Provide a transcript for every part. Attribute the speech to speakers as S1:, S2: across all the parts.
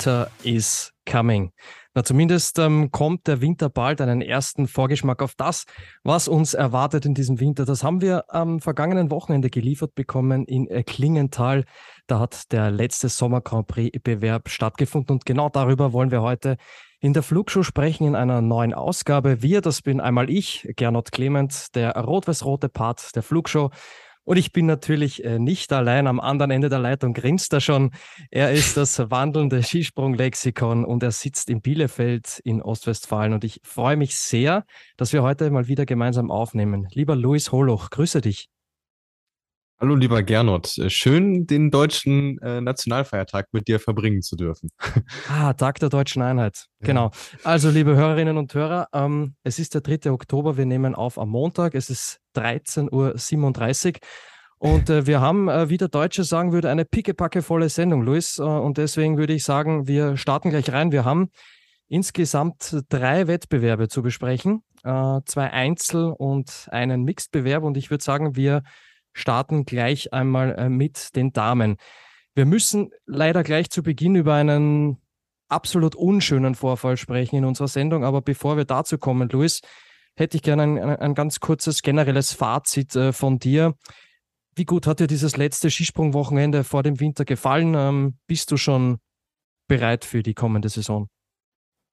S1: Winter is coming. Na, zumindest ähm, kommt der Winter bald einen ersten Vorgeschmack auf das, was uns erwartet in diesem Winter. Das haben wir am vergangenen Wochenende geliefert bekommen in äh, Klingenthal. Da hat der letzte Sommer Grand Prix-Bewerb stattgefunden und genau darüber wollen wir heute in der Flugshow sprechen in einer neuen Ausgabe. Wir, das bin einmal ich, Gernot Clement, der rot-weiß-rote Part der Flugshow. Und ich bin natürlich äh, nicht allein. Am anderen Ende der Leitung grinst er schon. Er ist das wandelnde Skisprunglexikon und er sitzt in Bielefeld in Ostwestfalen. Und ich freue mich sehr, dass wir heute mal wieder gemeinsam aufnehmen. Lieber Luis Holoch, grüße dich.
S2: Hallo, lieber Gernot. Äh, schön, den deutschen äh, Nationalfeiertag mit dir verbringen zu dürfen.
S1: Ah, Tag der deutschen Einheit. Ja. Genau. Also, liebe Hörerinnen und Hörer, ähm, es ist der 3. Oktober. Wir nehmen auf am Montag. Es ist 13.37 Uhr. Und äh, wir haben, äh, wie der Deutsche sagen würde, eine pickepackevolle Sendung, Luis. Äh, und deswegen würde ich sagen, wir starten gleich rein. Wir haben insgesamt drei Wettbewerbe zu besprechen. Äh, zwei Einzel- und einen Mixed-Bewerb. Und ich würde sagen, wir starten gleich einmal äh, mit den Damen. Wir müssen leider gleich zu Beginn über einen absolut unschönen Vorfall sprechen in unserer Sendung. Aber bevor wir dazu kommen, Luis, hätte ich gerne ein, ein, ganz kurzes generelles Fazit äh, von dir. Wie gut hat dir dieses letzte Skisprungwochenende vor dem Winter gefallen? Ähm, bist du schon bereit für die kommende Saison?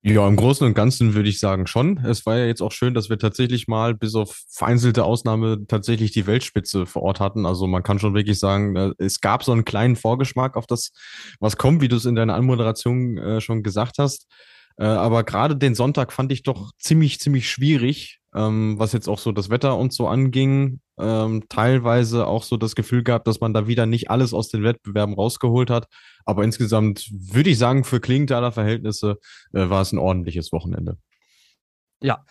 S2: Ja, im Großen und Ganzen würde ich sagen schon. Es war ja jetzt auch schön, dass wir tatsächlich mal bis auf vereinzelte Ausnahme tatsächlich die Weltspitze vor Ort hatten. Also man kann schon wirklich sagen, äh, es gab so einen kleinen Vorgeschmack auf das, was kommt, wie du es in deiner Anmoderation äh, schon gesagt hast. Äh, aber gerade den Sonntag fand ich doch ziemlich, ziemlich schwierig, ähm, was jetzt auch so das Wetter und so anging. Ähm, teilweise auch so das Gefühl gehabt, dass man da wieder nicht alles aus den Wettbewerben rausgeholt hat. Aber insgesamt würde ich sagen, für Klingenthaler Verhältnisse äh, war es ein ordentliches Wochenende.
S1: Ja,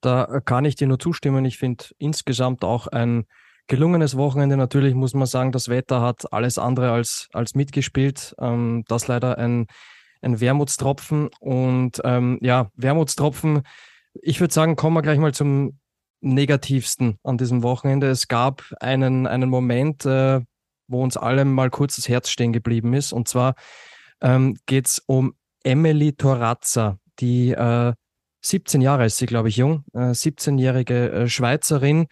S1: da kann ich dir nur zustimmen. Ich finde insgesamt auch ein gelungenes Wochenende. Natürlich muss man sagen, das Wetter hat alles andere als, als mitgespielt. Ähm, das leider ein, ein Wermutstropfen. Und ähm, ja, Wermutstropfen ich würde sagen, kommen wir gleich mal zum Negativsten an diesem Wochenende. Es gab einen, einen Moment, äh, wo uns allem mal kurz das Herz stehen geblieben ist. Und zwar ähm, geht es um Emily Torazza, die äh, 17 Jahre ist sie, glaube ich, jung, äh, 17-jährige äh, Schweizerin.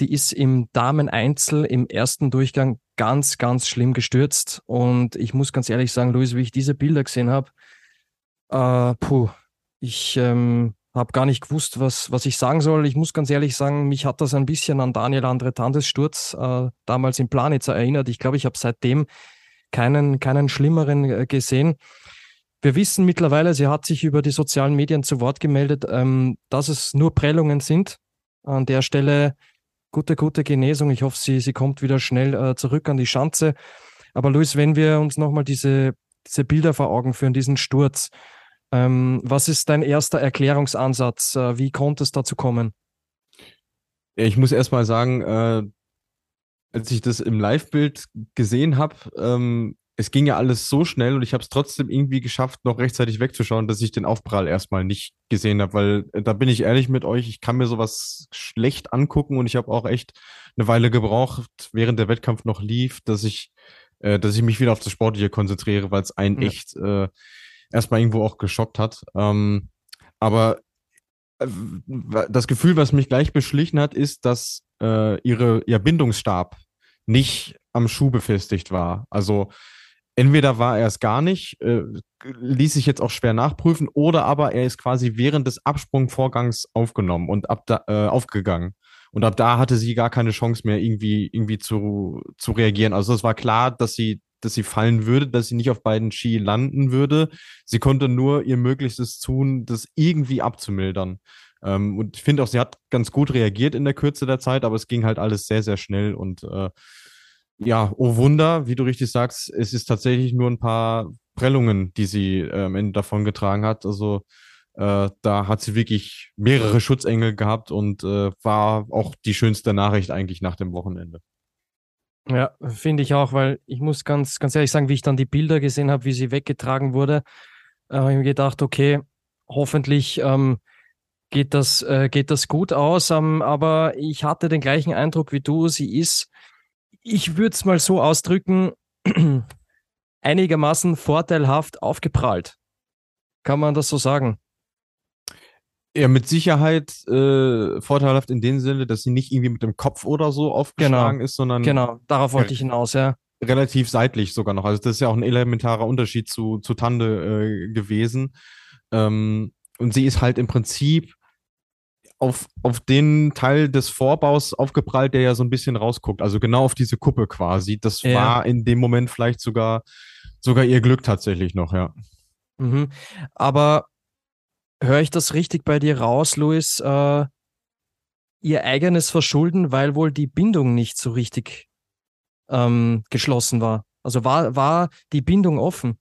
S1: Die ist im Damen-Einzel im ersten Durchgang ganz, ganz schlimm gestürzt. Und ich muss ganz ehrlich sagen, Luis, wie ich diese Bilder gesehen habe, äh, puh, ich ähm, habe gar nicht gewusst, was, was ich sagen soll. Ich muss ganz ehrlich sagen, mich hat das ein bisschen an Daniel Andretandes Sturz äh, damals in Planitzer erinnert. Ich glaube, ich habe seitdem keinen, keinen schlimmeren äh, gesehen. Wir wissen mittlerweile, sie hat sich über die sozialen Medien zu Wort gemeldet, ähm, dass es nur Prellungen sind. An der Stelle gute, gute Genesung. Ich hoffe, sie, sie kommt wieder schnell äh, zurück an die Schanze. Aber Luis, wenn wir uns nochmal diese, diese Bilder vor Augen führen, diesen Sturz, ähm, was ist dein erster Erklärungsansatz? Äh, wie konnte es dazu kommen?
S2: Ich muss erst mal sagen, äh, als ich das im Live-Bild gesehen habe, ähm, es ging ja alles so schnell und ich habe es trotzdem irgendwie geschafft, noch rechtzeitig wegzuschauen, dass ich den Aufprall erstmal nicht gesehen habe, weil äh, da bin ich ehrlich mit euch, ich kann mir sowas schlecht angucken und ich habe auch echt eine Weile gebraucht, während der Wettkampf noch lief, dass ich, äh, dass ich mich wieder auf das Sportliche konzentriere, weil es einen ja. echt äh, erstmal irgendwo auch geschockt hat. Ähm, aber äh, das Gefühl, was mich gleich beschlichen hat, ist, dass äh, ihre, ihr Bindungsstab nicht am Schuh befestigt war. Also entweder war er es gar nicht, äh, ließ sich jetzt auch schwer nachprüfen, oder aber er ist quasi während des Absprungvorgangs aufgenommen und ab da, äh, aufgegangen. Und ab da hatte sie gar keine Chance mehr, irgendwie, irgendwie zu, zu reagieren. Also es war klar, dass sie dass sie fallen würde, dass sie nicht auf beiden Ski landen würde. Sie konnte nur ihr Möglichstes tun, das irgendwie abzumildern. Ähm, und ich finde auch, sie hat ganz gut reagiert in der Kürze der Zeit, aber es ging halt alles sehr, sehr schnell und äh, ja, oh Wunder, wie du richtig sagst, es ist tatsächlich nur ein paar Prellungen, die sie äh, am Ende davon getragen hat. Also äh, da hat sie wirklich mehrere Schutzengel gehabt und äh, war auch die schönste Nachricht eigentlich nach dem Wochenende.
S1: Ja, finde ich auch, weil ich muss ganz, ganz ehrlich sagen, wie ich dann die Bilder gesehen habe, wie sie weggetragen wurde, äh, habe ich mir gedacht, okay, hoffentlich ähm, geht, das, äh, geht das gut aus. Ähm, aber ich hatte den gleichen Eindruck wie du. Sie ist, ich würde es mal so ausdrücken, einigermaßen vorteilhaft aufgeprallt. Kann man das so sagen?
S2: Ja, mit Sicherheit äh, vorteilhaft in dem Sinne, dass sie nicht irgendwie mit dem Kopf oder so aufgeschlagen
S1: genau.
S2: ist, sondern.
S1: Genau, darauf wollte ich hinaus, ja.
S2: Relativ seitlich sogar noch. Also, das ist ja auch ein elementarer Unterschied zu, zu Tande äh, gewesen. Ähm, und sie ist halt im Prinzip auf, auf den Teil des Vorbaus aufgeprallt, der ja so ein bisschen rausguckt. Also genau auf diese Kuppe quasi. Das ja. war in dem Moment vielleicht sogar, sogar ihr Glück tatsächlich noch, ja.
S1: Mhm. Aber höre ich das richtig bei dir raus, Luis? Äh, ihr eigenes Verschulden, weil wohl die Bindung nicht so richtig ähm, geschlossen war. Also war, war die Bindung offen?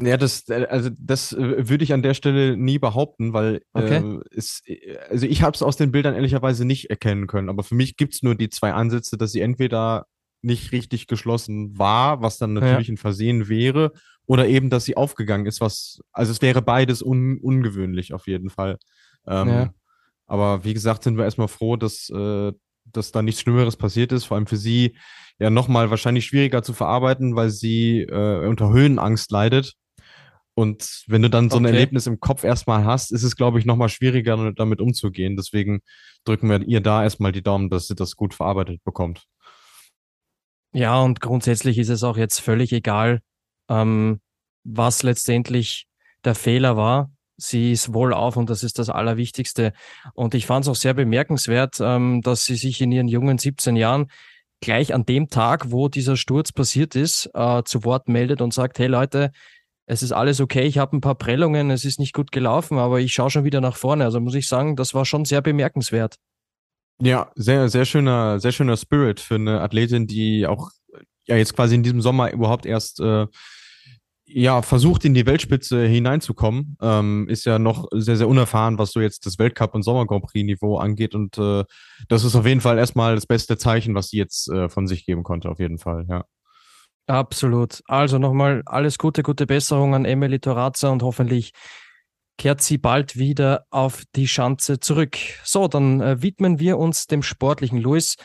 S2: Ja, das, äh, also das äh, würde ich an der Stelle nie behaupten, weil
S1: okay.
S2: äh, es, also ich habe es aus den Bildern ehrlicherweise nicht erkennen können. Aber für mich gibt es nur die zwei Ansätze, dass sie entweder nicht richtig geschlossen war, was dann natürlich ja. ein Versehen wäre, oder eben, dass sie aufgegangen ist, was, also es wäre beides un, ungewöhnlich auf jeden Fall. Ähm, ja. Aber wie gesagt, sind wir erstmal froh, dass, äh, dass da nichts Schlimmeres passiert ist, vor allem für sie ja nochmal wahrscheinlich schwieriger zu verarbeiten, weil sie äh, unter Höhenangst leidet. Und wenn du dann so ein okay. Erlebnis im Kopf erstmal hast, ist es, glaube ich, nochmal schwieriger, damit umzugehen. Deswegen drücken wir ihr da erstmal die Daumen, dass sie das gut verarbeitet bekommt.
S1: Ja, und grundsätzlich ist es auch jetzt völlig egal, ähm, was letztendlich der Fehler war. Sie ist wohl auf und das ist das Allerwichtigste. Und ich fand es auch sehr bemerkenswert, ähm, dass sie sich in ihren jungen 17 Jahren gleich an dem Tag, wo dieser Sturz passiert ist, äh, zu Wort meldet und sagt, hey Leute, es ist alles okay, ich habe ein paar Prellungen, es ist nicht gut gelaufen, aber ich schaue schon wieder nach vorne. Also muss ich sagen, das war schon sehr bemerkenswert.
S2: Ja, sehr, sehr schöner, sehr schöner Spirit für eine Athletin, die auch ja jetzt quasi in diesem Sommer überhaupt erst äh, ja, versucht in die Weltspitze hineinzukommen, ähm, ist ja noch sehr, sehr unerfahren, was so jetzt das Weltcup- und Sommer-Grand Prix-Niveau angeht. Und äh, das ist auf jeden Fall erstmal das beste Zeichen, was sie jetzt äh, von sich geben konnte, auf jeden Fall, ja.
S1: Absolut. Also nochmal alles Gute, gute Besserung an Emily Torazza und hoffentlich kehrt sie bald wieder auf die Schanze zurück. So, dann äh, widmen wir uns dem sportlichen Luis.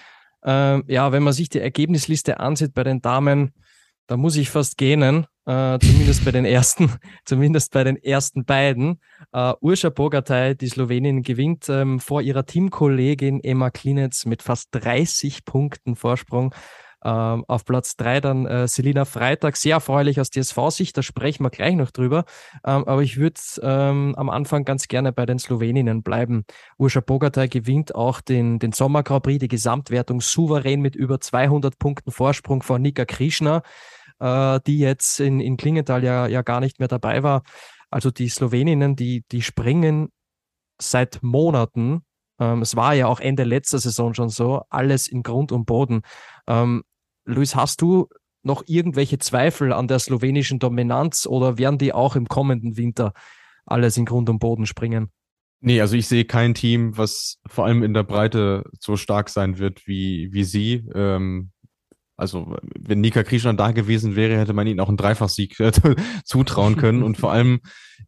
S1: Äh, ja, wenn man sich die Ergebnisliste ansieht bei den Damen, da muss ich fast gähnen, äh, zumindest bei den ersten, zumindest bei den ersten beiden. Äh, Urscha Bogatay, die Slowenin, gewinnt ähm, vor ihrer Teamkollegin Emma Klinetz mit fast 30 Punkten Vorsprung. Ähm, auf Platz drei dann äh, Selina Freitag, sehr erfreulich aus DSV-Sicht, da sprechen wir gleich noch drüber. Ähm, aber ich würde ähm, am Anfang ganz gerne bei den Sloweninnen bleiben. Urscha Bogatay gewinnt auch den, den Sommer Grand Prix, die Gesamtwertung souverän mit über 200 Punkten Vorsprung vor Nika Krishna äh, die jetzt in, in Klingenthal ja, ja gar nicht mehr dabei war. Also die Sloweninnen, die, die springen seit Monaten. Ähm, es war ja auch Ende letzter Saison schon so, alles in Grund und Boden. Ähm, Luis, hast du noch irgendwelche Zweifel an der slowenischen Dominanz oder werden die auch im kommenden Winter alles in Grund und Boden springen?
S2: Nee, also ich sehe kein Team, was vor allem in der Breite so stark sein wird wie, wie sie. Ähm, also, wenn Nika Krishna da gewesen wäre, hätte man ihnen auch einen Dreifachsieg äh, zutrauen können. Und vor allem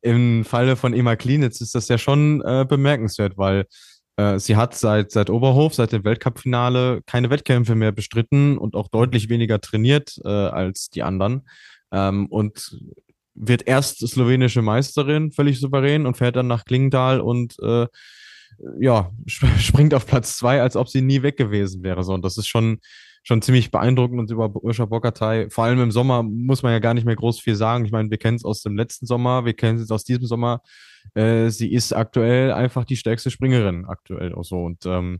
S2: im Falle von Emma Klinitz ist das ja schon äh, bemerkenswert, weil sie hat seit, seit Oberhof, seit dem Weltcup-Finale keine Wettkämpfe mehr bestritten und auch deutlich weniger trainiert äh, als die anderen. Ähm, und wird erst slowenische Meisterin, völlig souverän, und fährt dann nach Klingenthal und äh, ja, springt auf Platz zwei, als ob sie nie weg gewesen wäre. So, und das ist schon schon ziemlich beeindruckend und über Urscha Bogatay. Vor allem im Sommer muss man ja gar nicht mehr groß viel sagen. Ich meine, wir kennen es aus dem letzten Sommer, wir kennen es aus diesem Sommer. Äh, sie ist aktuell einfach die stärkste Springerin aktuell auch so. Und ähm,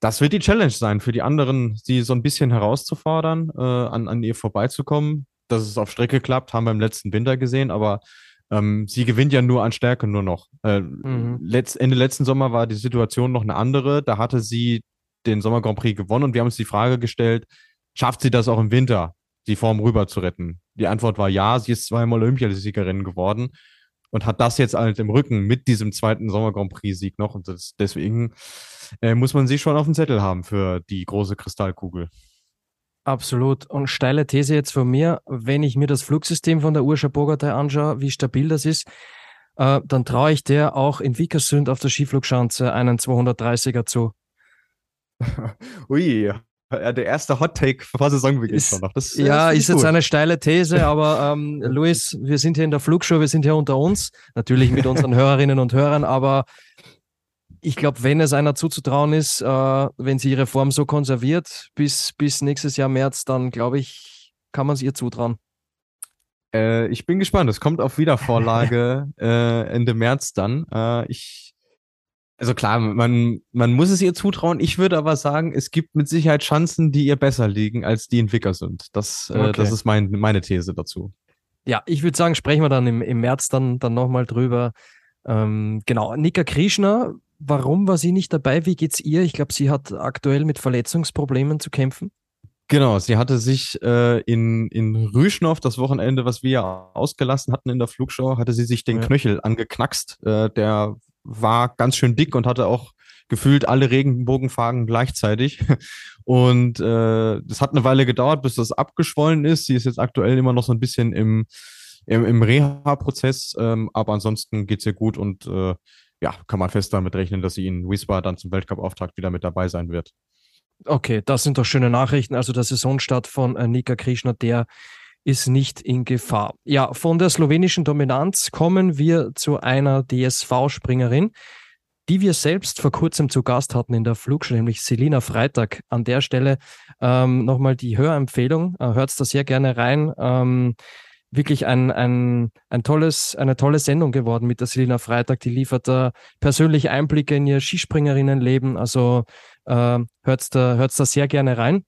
S2: das wird die Challenge sein für die anderen, sie so ein bisschen herauszufordern, äh, an, an ihr vorbeizukommen. Dass es auf Strecke klappt, haben wir im letzten Winter gesehen, aber ähm, sie gewinnt ja nur an Stärke nur noch. Äh, mhm. letzt, Ende letzten Sommer war die Situation noch eine andere. Da hatte sie den Sommer Grand Prix gewonnen und wir haben uns die Frage gestellt, schafft sie das auch im Winter, die Form rüber zu retten, die Antwort war ja, sie ist zweimal Olympiasiegerin geworden und hat das jetzt halt im Rücken mit diesem zweiten Sommer Grand Prix-Sieg noch. Und das, deswegen äh, muss man sie schon auf dem Zettel haben für die große Kristallkugel.
S1: Absolut. Und steile These jetzt von mir, wenn ich mir das Flugsystem von der Urscha Bogatei anschaue, wie stabil das ist, äh, dann traue ich der auch in Vikersund auf der Skiflugschanze einen 230er zu.
S2: Ui, ja, der erste Hot Take vor Saisonbeginn ist, schon noch.
S1: Das, ja, ist, ist jetzt eine steile These, aber ähm, Luis, wir sind hier in der Flugshow, wir sind hier unter uns, natürlich mit unseren Hörerinnen und Hörern, aber ich glaube, wenn es einer zuzutrauen ist, äh, wenn sie ihre Form so konserviert bis, bis nächstes Jahr März, dann glaube ich, kann man es ihr zutrauen.
S2: Äh, ich bin gespannt. Es kommt auf Wiedervorlage äh, Ende März dann. Äh, ich, also klar, man, man muss es ihr zutrauen. Ich würde aber sagen, es gibt mit Sicherheit Chancen, die ihr besser liegen, als die Entwickler sind. Das, äh, okay. das ist mein, meine These dazu.
S1: Ja, ich würde sagen, sprechen wir dann im, im März dann, dann nochmal drüber. Ähm, genau, Nika Krishna Warum war sie nicht dabei? Wie geht's ihr? Ich glaube, sie hat aktuell mit Verletzungsproblemen zu kämpfen.
S2: Genau, sie hatte sich äh, in, in Rüschnow das Wochenende, was wir ausgelassen hatten in der Flugshow, hatte sie sich den ja. Knöchel angeknackst. Äh, der war ganz schön dick und hatte auch gefühlt alle Regenbogenfarben gleichzeitig. Und äh, das hat eine Weile gedauert, bis das abgeschwollen ist. Sie ist jetzt aktuell immer noch so ein bisschen im, im, im Reha-Prozess, ähm, aber ansonsten geht's ihr gut und äh, ja, kann man fest damit rechnen, dass sie in Wiswa dann zum Weltcup-Auftakt wieder mit dabei sein wird.
S1: Okay, das sind doch schöne Nachrichten. Also der Saisonstart von äh, Nika Krishna, der ist nicht in Gefahr. Ja, von der slowenischen Dominanz kommen wir zu einer DSV-Springerin, die wir selbst vor kurzem zu Gast hatten in der Flugschule, nämlich Selina Freitag. An der Stelle ähm, nochmal die Hörempfehlung. Äh, Hört da sehr gerne rein. Ähm, wirklich ein, ein, ein tolles, eine tolle Sendung geworden mit der Selina Freitag. Die liefert da persönliche Einblicke in ihr Skispringerinnenleben. Also äh, hört da, hört's da sehr gerne rein.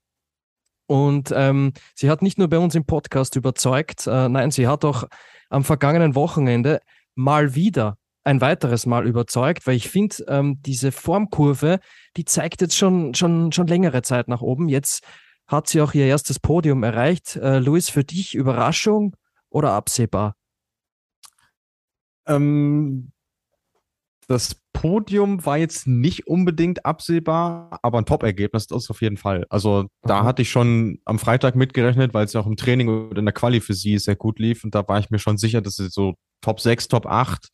S1: Und ähm, sie hat nicht nur bei uns im Podcast überzeugt, äh, nein, sie hat auch am vergangenen Wochenende mal wieder ein weiteres Mal überzeugt, weil ich finde, ähm, diese Formkurve, die zeigt jetzt schon, schon, schon längere Zeit nach oben. Jetzt hat sie auch ihr erstes Podium erreicht. Äh, Luis, für dich Überraschung oder absehbar?
S2: Ähm, das Podium war jetzt nicht unbedingt absehbar, aber ein Top-Ergebnis ist auf jeden Fall. Also da mhm. hatte ich schon am Freitag mitgerechnet, weil es ja auch im Training und in der Quali für sie sehr gut lief. Und da war ich mir schon sicher, dass sie so Top 6, Top 8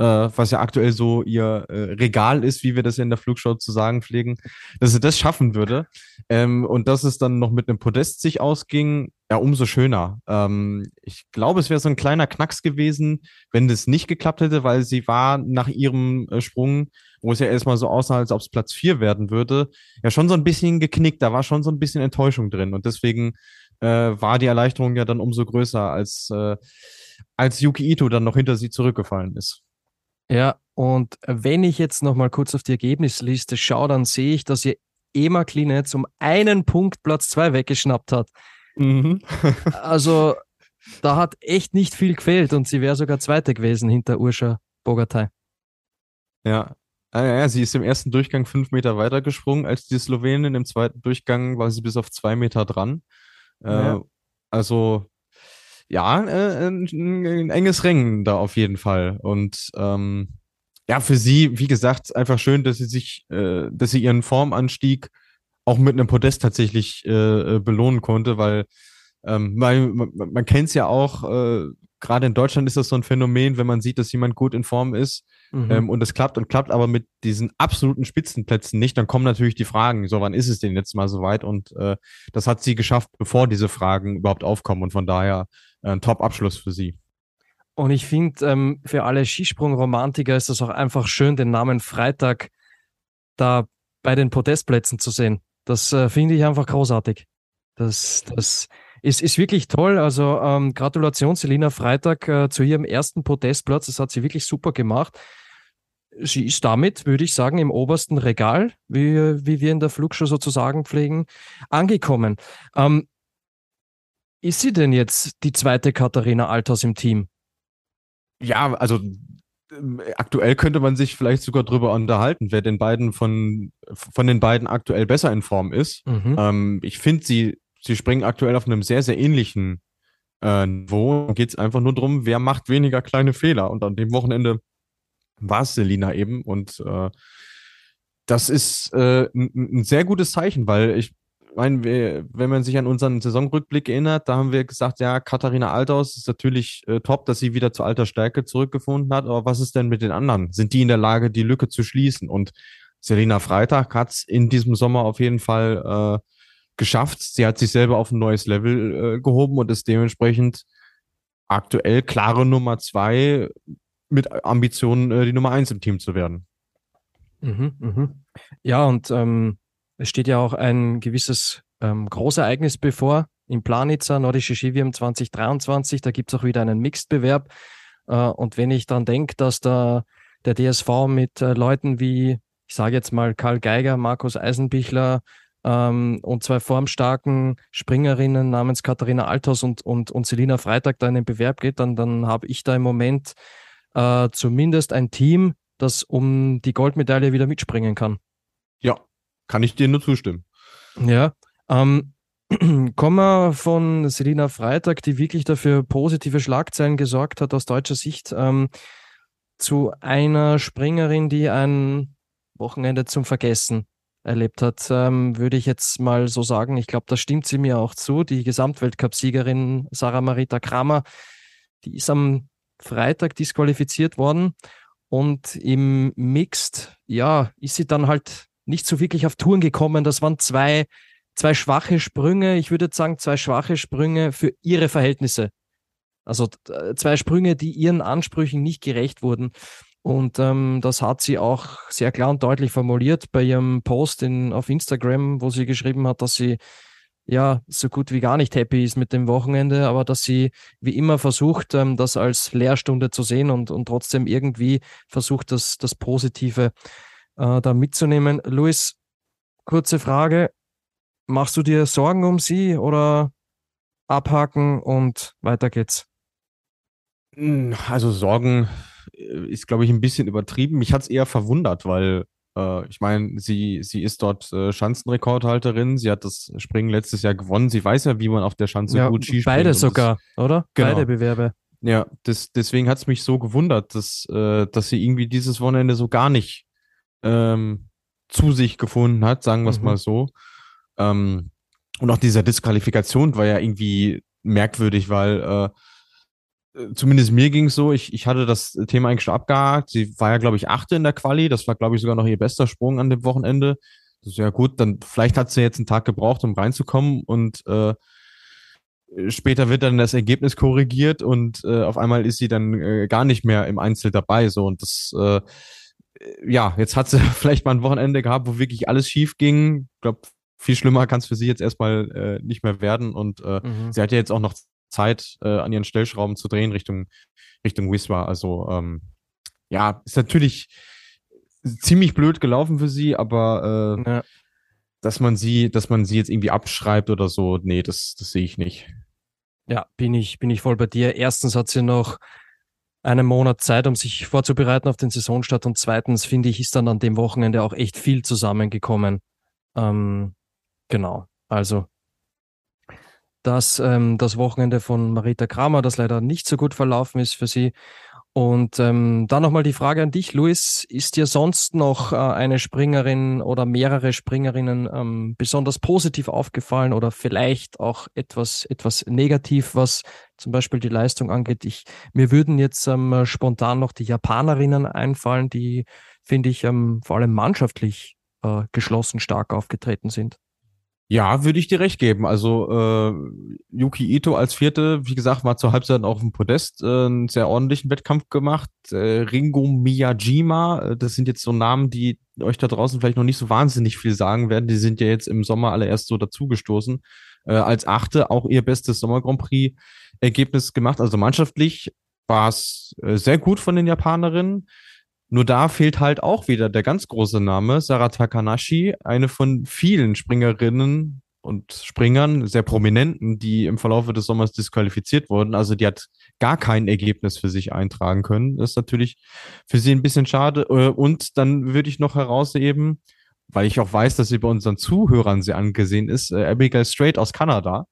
S2: äh, was ja aktuell so ihr äh, Regal ist, wie wir das ja in der Flugshow zu sagen pflegen, dass sie das schaffen würde. Ähm, und dass es dann noch mit einem Podest sich ausging, ja, umso schöner. Ähm, ich glaube, es wäre so ein kleiner Knacks gewesen, wenn das nicht geklappt hätte, weil sie war nach ihrem äh, Sprung, wo es ja erstmal so aussah, als ob es Platz 4 werden würde, ja schon so ein bisschen geknickt. Da war schon so ein bisschen Enttäuschung drin. Und deswegen äh, war die Erleichterung ja dann umso größer, als, äh, als Yuki Ito dann noch hinter sie zurückgefallen ist.
S1: Ja, und wenn ich jetzt nochmal kurz auf die Ergebnisliste schaue, dann sehe ich, dass ihr Ema Klinetz um einen Punkt Platz zwei weggeschnappt hat. Mhm. also da hat echt nicht viel gefehlt und sie wäre sogar Zweite gewesen hinter Urscha Bogatay.
S2: Ja. Ah, ja, sie ist im ersten Durchgang fünf Meter weiter gesprungen als die Slowenin. Im zweiten Durchgang war sie bis auf zwei Meter dran. Ja. Äh, also ja, äh, ein, ein, enges Rennen da auf jeden Fall. Und ähm, ja, für sie, wie gesagt, einfach schön, dass sie sich, äh, dass sie ihren Formanstieg auch mit einem Podest tatsächlich äh, äh belohnen konnte, weil ähm, man, man, man kennt es ja auch, äh, gerade in Deutschland ist das so ein Phänomen, wenn man sieht, dass jemand gut in Form ist mhm. ähm, und es klappt und klappt aber mit diesen absoluten Spitzenplätzen nicht, dann kommen natürlich die Fragen, so wann ist es denn jetzt mal soweit? Und äh, das hat sie geschafft, bevor diese Fragen überhaupt aufkommen und von daher ein Top-Abschluss für sie.
S1: Und ich finde, ähm, für alle Skisprung-Romantiker ist es auch einfach schön, den Namen Freitag da bei den Podestplätzen zu sehen. Das äh, finde ich einfach großartig. Das, das ist, ist wirklich toll. Also ähm, Gratulation, Selina Freitag, äh, zu ihrem ersten Podestplatz. Das hat sie wirklich super gemacht. Sie ist damit, würde ich sagen, im obersten Regal, wie, wie wir in der Flugshow sozusagen pflegen, angekommen. Ähm, ist sie denn jetzt die zweite Katharina Althaus im Team?
S2: Ja, also aktuell könnte man sich vielleicht sogar drüber unterhalten, wer den beiden von, von den beiden aktuell besser in Form ist. Mhm. Ähm, ich finde, sie, sie springen aktuell auf einem sehr, sehr ähnlichen äh, Niveau. geht es einfach nur darum, wer macht weniger kleine Fehler. Und an dem Wochenende war es Selina eben. Und äh, das ist äh, ein, ein sehr gutes Zeichen, weil ich meine, wenn man sich an unseren Saisonrückblick erinnert, da haben wir gesagt, ja, Katharina Althaus ist natürlich äh, top, dass sie wieder zur alter Stärke zurückgefunden hat. Aber was ist denn mit den anderen? Sind die in der Lage, die Lücke zu schließen? Und Selina Freitag hat es in diesem Sommer auf jeden Fall äh, geschafft. Sie hat sich selber auf ein neues Level äh, gehoben und ist dementsprechend aktuell klare Nummer zwei mit Ambitionen, äh, die Nummer eins im Team zu werden.
S1: Mhm, mhm. Ja, und ähm, es steht ja auch ein gewisses ähm, Großereignis bevor in Planitzer, Nordische Skiwiem 2023. Da gibt es auch wieder einen Mixed-Bewerb. Äh, und wenn ich dann denke, dass da der DSV mit äh, Leuten wie, ich sage jetzt mal Karl Geiger, Markus Eisenbichler ähm, und zwei formstarken Springerinnen namens Katharina Althaus und, und, und Selina Freitag da in den Bewerb geht, dann, dann habe ich da im Moment äh, zumindest ein Team, das um die Goldmedaille wieder mitspringen kann.
S2: Ja, kann ich dir nur zustimmen.
S1: Ja, ähm, kommen wir von Selina Freitag, die wirklich dafür positive Schlagzeilen gesorgt hat aus deutscher Sicht, ähm, zu einer Springerin, die ein Wochenende zum Vergessen erlebt hat, ähm, würde ich jetzt mal so sagen. Ich glaube, da stimmt sie mir auch zu. Die Gesamtweltcup-Siegerin Sarah Marita Kramer, die ist am Freitag disqualifiziert worden und im Mixed, ja, ist sie dann halt nicht so wirklich auf Touren gekommen. Das waren zwei, zwei schwache Sprünge. Ich würde sagen, zwei schwache Sprünge für ihre Verhältnisse. Also äh, zwei Sprünge, die ihren Ansprüchen nicht gerecht wurden. Und ähm, das hat sie auch sehr klar und deutlich formuliert bei ihrem Post in, auf Instagram, wo sie geschrieben hat, dass sie ja so gut wie gar nicht happy ist mit dem Wochenende, aber dass sie wie immer versucht, ähm, das als Lehrstunde zu sehen und, und trotzdem irgendwie versucht, das, das Positive äh, da mitzunehmen. Luis, kurze Frage. Machst du dir Sorgen um sie oder abhaken und weiter geht's?
S2: Hm, also Sorgen äh, ist, glaube ich, ein bisschen übertrieben. Mich hat es eher verwundert, weil äh, ich meine, sie, sie ist dort äh, Schanzenrekordhalterin. Sie hat das Springen letztes Jahr gewonnen. Sie weiß ja, wie man auf der Schanze ja, gut Ski
S1: Beide sogar, das, oder? Genau. Beide Bewerbe.
S2: Ja, das, deswegen hat es mich so gewundert, dass, äh, dass sie irgendwie dieses Wochenende so gar nicht ähm, zu sich gefunden hat, sagen wir es mhm. mal so. Ähm, und auch dieser Disqualifikation war ja irgendwie merkwürdig, weil äh, äh, zumindest mir ging es so, ich, ich hatte das Thema eigentlich schon abgehakt. Sie war ja, glaube ich, achte in der Quali. Das war, glaube ich, sogar noch ihr bester Sprung an dem Wochenende. Das ist ja gut, dann vielleicht hat sie jetzt einen Tag gebraucht, um reinzukommen und äh, später wird dann das Ergebnis korrigiert und äh, auf einmal ist sie dann äh, gar nicht mehr im Einzel dabei. So und das, äh, ja, jetzt hat sie vielleicht mal ein Wochenende gehabt, wo wirklich alles schief ging. Ich glaube, viel schlimmer kann es für sie jetzt erstmal äh, nicht mehr werden und äh, mhm. sie hat ja jetzt auch noch Zeit äh, an ihren Stellschrauben zu drehen Richtung, Richtung Wiswa. Also ähm, ja, ist natürlich ziemlich blöd gelaufen für sie, aber äh, ja. dass man sie, dass man sie jetzt irgendwie abschreibt oder so, nee, das, das sehe ich nicht.
S1: Ja, bin ich, bin ich voll bei dir. Erstens hat sie noch einen Monat Zeit, um sich vorzubereiten auf den Saisonstart und zweitens finde ich, ist dann an dem Wochenende auch echt viel zusammengekommen. Ähm, genau. Also dass ähm, das Wochenende von Marita Kramer, das leider nicht so gut verlaufen ist für sie. Und ähm, dann nochmal die Frage an dich, Luis. Ist dir sonst noch äh, eine Springerin oder mehrere Springerinnen ähm, besonders positiv aufgefallen oder vielleicht auch etwas, etwas negativ, was zum Beispiel die Leistung angeht? Ich, mir würden jetzt ähm, spontan noch die Japanerinnen einfallen, die, finde ich, ähm, vor allem mannschaftlich äh, geschlossen stark aufgetreten sind.
S2: Ja, würde ich dir recht geben. Also äh, Yuki Ito als Vierte, wie gesagt, war zur Halbzeit auch im Podest äh, einen sehr ordentlichen Wettkampf gemacht. Äh, Ringo Miyajima, äh, das sind jetzt so Namen, die euch da draußen vielleicht noch nicht so wahnsinnig viel sagen werden. Die sind ja jetzt im Sommer alle erst so dazugestoßen. Äh, als Achte auch ihr bestes Sommer Grand Prix Ergebnis gemacht. Also mannschaftlich war es äh, sehr gut von den Japanerinnen. Nur da fehlt halt auch wieder der ganz große Name, Sarah Takanashi, eine von vielen Springerinnen und Springern, sehr prominenten, die im Verlauf des Sommers disqualifiziert wurden. Also die hat gar kein Ergebnis für sich eintragen können. Das ist natürlich für sie ein bisschen schade. Äh, und dann würde ich noch herausheben, weil ich auch weiß, dass sie bei unseren Zuhörern sehr angesehen ist, äh, Abigail Strait aus Kanada,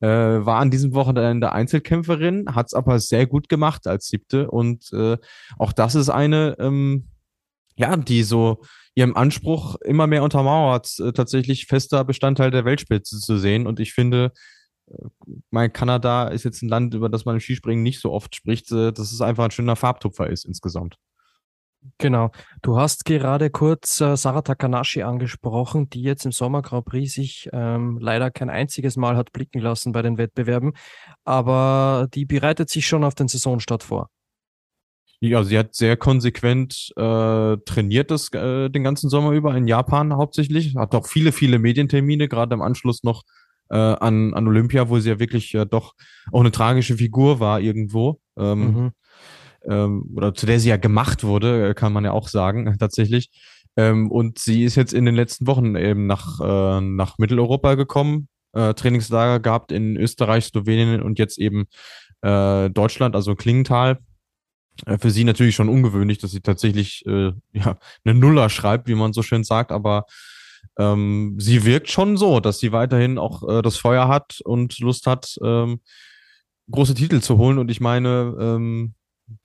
S2: äh, war an diesem Wochenende Einzelkämpferin, hat es aber sehr gut gemacht als siebte. Und äh, auch das ist eine, ähm, ja, die so ihrem Anspruch immer mehr untermauert, äh, tatsächlich fester Bestandteil der Weltspitze zu sehen. Und ich finde, äh, mein Kanada ist jetzt ein Land, über das man im Skispringen nicht so oft spricht, äh, dass es einfach ein schöner Farbtupfer ist insgesamt.
S1: Genau. Du hast gerade kurz äh, Sarah Takanashi angesprochen, die jetzt im Sommer Grand Prix sich ähm, leider kein einziges Mal hat blicken lassen bei den Wettbewerben, aber die bereitet sich schon auf den Saisonstart vor.
S2: Ja, sie hat sehr konsequent äh, trainiert das äh, den ganzen Sommer über in Japan hauptsächlich. Hat auch viele, viele Medientermine, gerade im Anschluss noch äh, an, an Olympia, wo sie ja wirklich äh, doch auch eine tragische Figur war irgendwo. Ähm, mhm. Ähm, oder zu der sie ja gemacht wurde, äh, kann man ja auch sagen, tatsächlich. Ähm, und sie ist jetzt in den letzten Wochen eben nach, äh, nach Mitteleuropa gekommen, äh, Trainingslager gehabt in Österreich, Slowenien und jetzt eben äh, Deutschland, also Klingenthal äh, für sie natürlich schon ungewöhnlich, dass sie tatsächlich äh, ja, eine Nuller schreibt, wie man so schön sagt, aber ähm, sie wirkt schon so, dass sie weiterhin auch äh, das Feuer hat und Lust hat, ähm, große Titel zu holen. Und ich meine, ähm,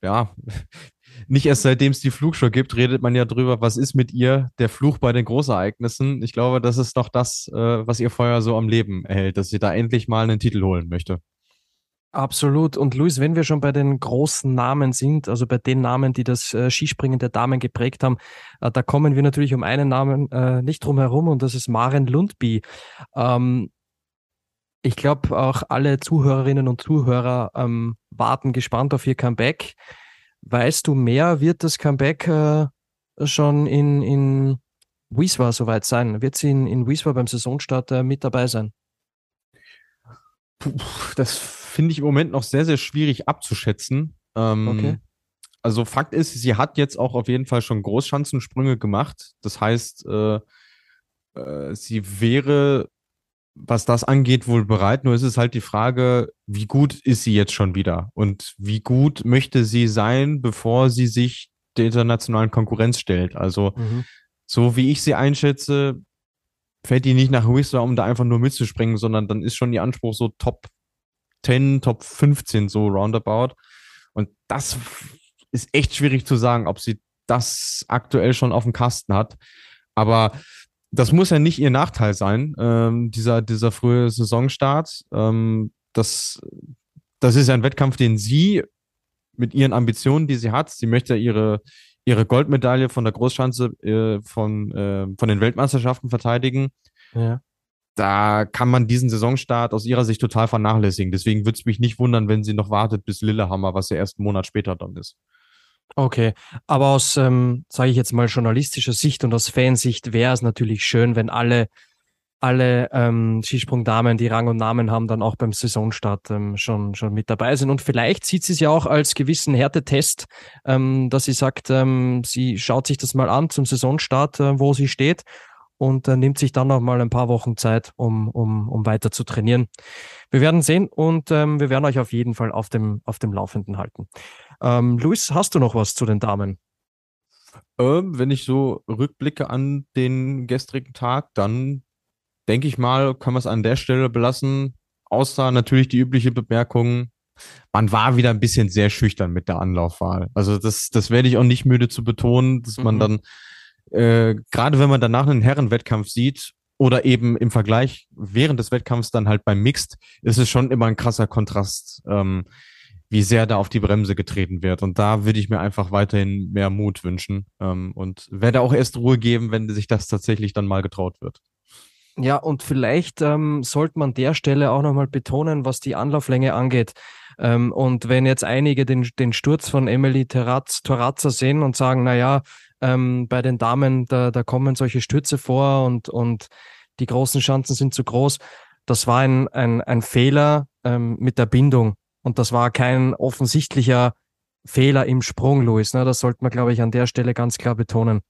S2: ja, nicht erst seitdem es die Flugshow gibt, redet man ja drüber, was ist mit ihr, der Fluch bei den Großereignissen. Ich glaube, das ist doch das, äh, was ihr Feuer so am Leben erhält, dass sie da endlich mal einen Titel holen möchte.
S1: Absolut. Und Luis, wenn wir schon bei den großen Namen sind, also bei den Namen, die das äh, Skispringen der Damen geprägt haben, äh, da kommen wir natürlich um einen Namen äh, nicht drum herum und das ist Maren Lundby. Ähm, ich glaube, auch alle Zuhörerinnen und Zuhörer ähm, warten gespannt auf ihr Comeback. Weißt du mehr, wird das Comeback äh, schon in, in Wieswa soweit sein? Wird sie in, in Wieswa beim Saisonstart äh, mit dabei sein?
S2: Puh, das finde ich im Moment noch sehr, sehr schwierig abzuschätzen. Ähm, okay. Also Fakt ist, sie hat jetzt auch auf jeden Fall schon Großschanzensprünge gemacht. Das heißt, äh, äh, sie wäre, was das angeht, wohl bereit. Nur ist es halt die Frage, wie gut ist sie jetzt schon wieder? Und wie gut möchte sie sein, bevor sie sich der internationalen Konkurrenz stellt? Also, mhm. so wie ich sie einschätze, fällt die nicht nach Whistler, um da einfach nur mitzuspringen, sondern dann ist schon ihr Anspruch so Top 10, Top 15 so roundabout. Und das ist echt schwierig zu sagen, ob sie das aktuell schon auf dem Kasten hat. Aber das muss ja nicht ihr Nachteil sein, ähm, dieser, dieser frühe Saisonstart. Ähm, das, das ist ja ein Wettkampf, den sie mit ihren Ambitionen, die sie hat, sie möchte ihre, ihre Goldmedaille von der Großschanze äh, von, äh, von den Weltmeisterschaften verteidigen. Ja da kann man diesen Saisonstart aus ihrer Sicht total vernachlässigen. Deswegen würde es mich nicht wundern, wenn sie noch wartet bis Lillehammer, was ja erst einen Monat später dann ist.
S1: Okay, aber aus, ähm, sage ich jetzt mal, journalistischer Sicht und aus Fansicht wäre es natürlich schön, wenn alle, alle ähm, Skisprungdamen, die Rang und Namen haben, dann auch beim Saisonstart ähm, schon, schon mit dabei sind. Und vielleicht sieht sie es ja auch als gewissen Härtetest, ähm, dass sie sagt, ähm, sie schaut sich das mal an zum Saisonstart, äh, wo sie steht und äh, nimmt sich dann noch mal ein paar Wochen Zeit, um, um, um weiter zu trainieren. Wir werden sehen und ähm, wir werden euch auf jeden Fall auf dem, auf dem Laufenden halten. Ähm, Luis, hast du noch was zu den Damen?
S2: Ähm, wenn ich so rückblicke an den gestrigen Tag, dann denke ich mal, können wir es an der Stelle belassen. Außer natürlich die übliche Bemerkung, man war wieder ein bisschen sehr schüchtern mit der Anlaufwahl. Also das, das werde ich auch nicht müde zu betonen, dass mhm. man dann äh, gerade wenn man danach einen Herrenwettkampf sieht oder eben im Vergleich während des Wettkampfs dann halt beim Mixed, ist es schon immer ein krasser Kontrast, ähm, wie sehr da auf die Bremse getreten wird. Und da würde ich mir einfach weiterhin mehr Mut wünschen ähm, und werde auch erst Ruhe geben, wenn sich das tatsächlich dann mal getraut wird.
S1: Ja, und vielleicht ähm, sollte man der Stelle auch nochmal betonen, was die Anlauflänge angeht. Ähm, und wenn jetzt einige den, den Sturz von Emily Torazza sehen und sagen, na ja, ähm, bei den Damen, da, da kommen solche Stürze vor und, und die großen Chancen sind zu groß. Das war ein, ein, ein Fehler ähm, mit der Bindung und das war kein offensichtlicher Fehler im Sprung, Luis. Ne? Das sollte man, glaube ich, an der Stelle ganz klar betonen.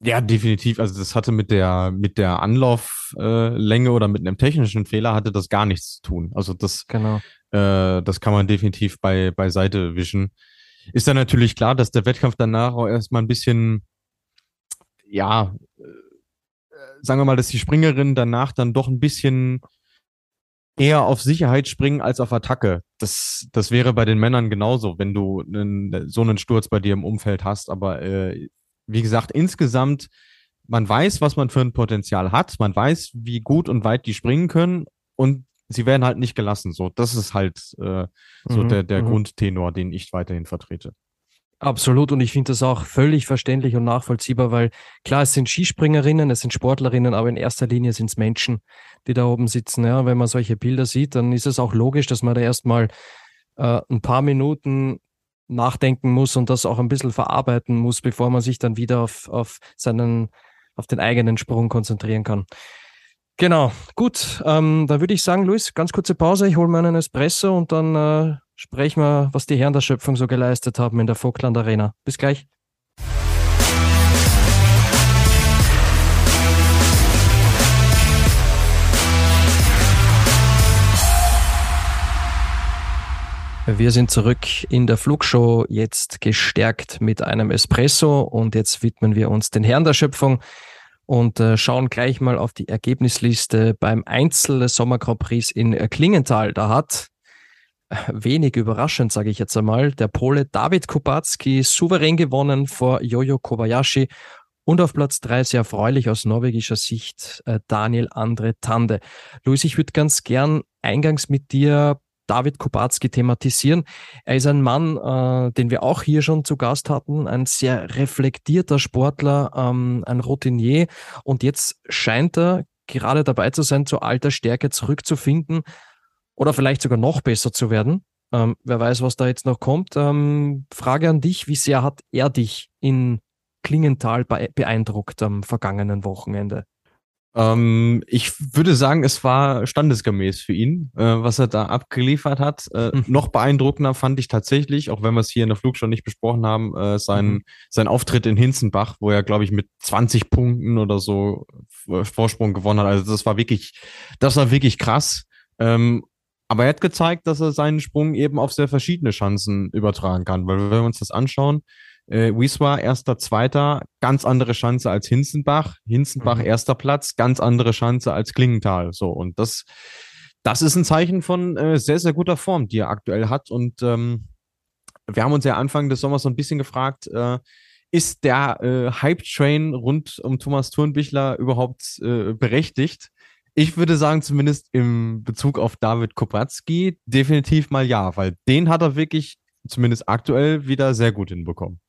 S2: Ja, definitiv. Also das hatte mit der mit der Anlauflänge äh, oder mit einem technischen Fehler hatte das gar nichts zu tun. Also das genau. äh, das kann man definitiv bei beiseite wischen ist dann natürlich klar, dass der Wettkampf danach auch erstmal ein bisschen, ja, äh, sagen wir mal, dass die Springerin danach dann doch ein bisschen eher auf Sicherheit springen als auf Attacke. Das, das wäre bei den Männern genauso, wenn du einen, so einen Sturz bei dir im Umfeld hast. Aber äh, wie gesagt, insgesamt, man weiß, was man für ein Potenzial hat. Man weiß, wie gut und weit die springen können. Und sie werden halt nicht gelassen. So, das ist halt äh, so mhm, der, der mhm. Grundtenor, den ich weiterhin vertrete.
S1: Absolut und ich finde das auch völlig verständlich und nachvollziehbar, weil klar, es sind Skispringerinnen, es sind Sportlerinnen, aber in erster Linie sind es Menschen, die da oben sitzen. Ja, wenn man solche Bilder sieht, dann ist es auch logisch, dass man da erstmal äh, ein paar Minuten nachdenken muss und das auch ein bisschen verarbeiten muss, bevor man sich dann wieder auf, auf seinen, auf den eigenen Sprung konzentrieren kann. Genau, gut. Ähm, dann würde ich sagen, Luis, ganz kurze Pause. Ich hole mir einen Espresso und dann äh, sprechen wir, was die Herren der Schöpfung so geleistet haben in der Vogtland Arena. Bis gleich. Wir sind zurück in der Flugshow, jetzt gestärkt mit einem Espresso und jetzt widmen wir uns den Herren der Schöpfung und äh, schauen gleich mal auf die Ergebnisliste beim Einzel Sommer Grand Prix in Klingenthal. Da hat äh, wenig überraschend, sage ich jetzt einmal, der Pole David Kubacki souverän gewonnen vor Jojo Kobayashi und auf Platz drei sehr erfreulich aus norwegischer Sicht äh, Daniel Andre Tande. Luis, ich würde ganz gern eingangs mit dir David Kubacki thematisieren. Er ist ein Mann, äh, den wir auch hier schon zu Gast hatten, ein sehr reflektierter Sportler, ähm, ein Routinier. Und jetzt scheint er gerade dabei zu sein, zu alter Stärke zurückzufinden oder vielleicht sogar noch besser zu werden. Ähm, wer weiß, was da jetzt noch kommt. Ähm, Frage an dich, wie sehr hat er dich in Klingenthal beeindruckt am vergangenen Wochenende?
S2: Ähm, ich würde sagen, es war standesgemäß für ihn, äh, was er da abgeliefert hat. Äh, mhm. Noch beeindruckender fand ich tatsächlich, auch wenn wir es hier in der Flug schon nicht besprochen haben, äh, sein, mhm. sein Auftritt in Hinzenbach, wo er, glaube ich, mit 20 Punkten oder so Vorsprung gewonnen hat. Also das war wirklich, das war wirklich krass. Ähm, aber er hat gezeigt, dass er seinen Sprung eben auf sehr verschiedene Chancen übertragen kann. Weil wenn wir uns das anschauen, äh, Wieswa erster, zweiter, ganz andere Chance als Hinzenbach. Hinzenbach mhm. erster Platz, ganz andere Chance als Klingenthal. So und das, das ist ein Zeichen von äh, sehr sehr guter Form, die er aktuell hat. Und ähm, wir haben uns ja Anfang des Sommers so ein bisschen gefragt, äh, ist der äh, Hype-Train rund um Thomas Thurnbichler überhaupt äh, berechtigt? Ich würde sagen, zumindest im Bezug auf David Kopatski, definitiv mal ja, weil den hat er wirklich, zumindest aktuell, wieder sehr gut hinbekommen.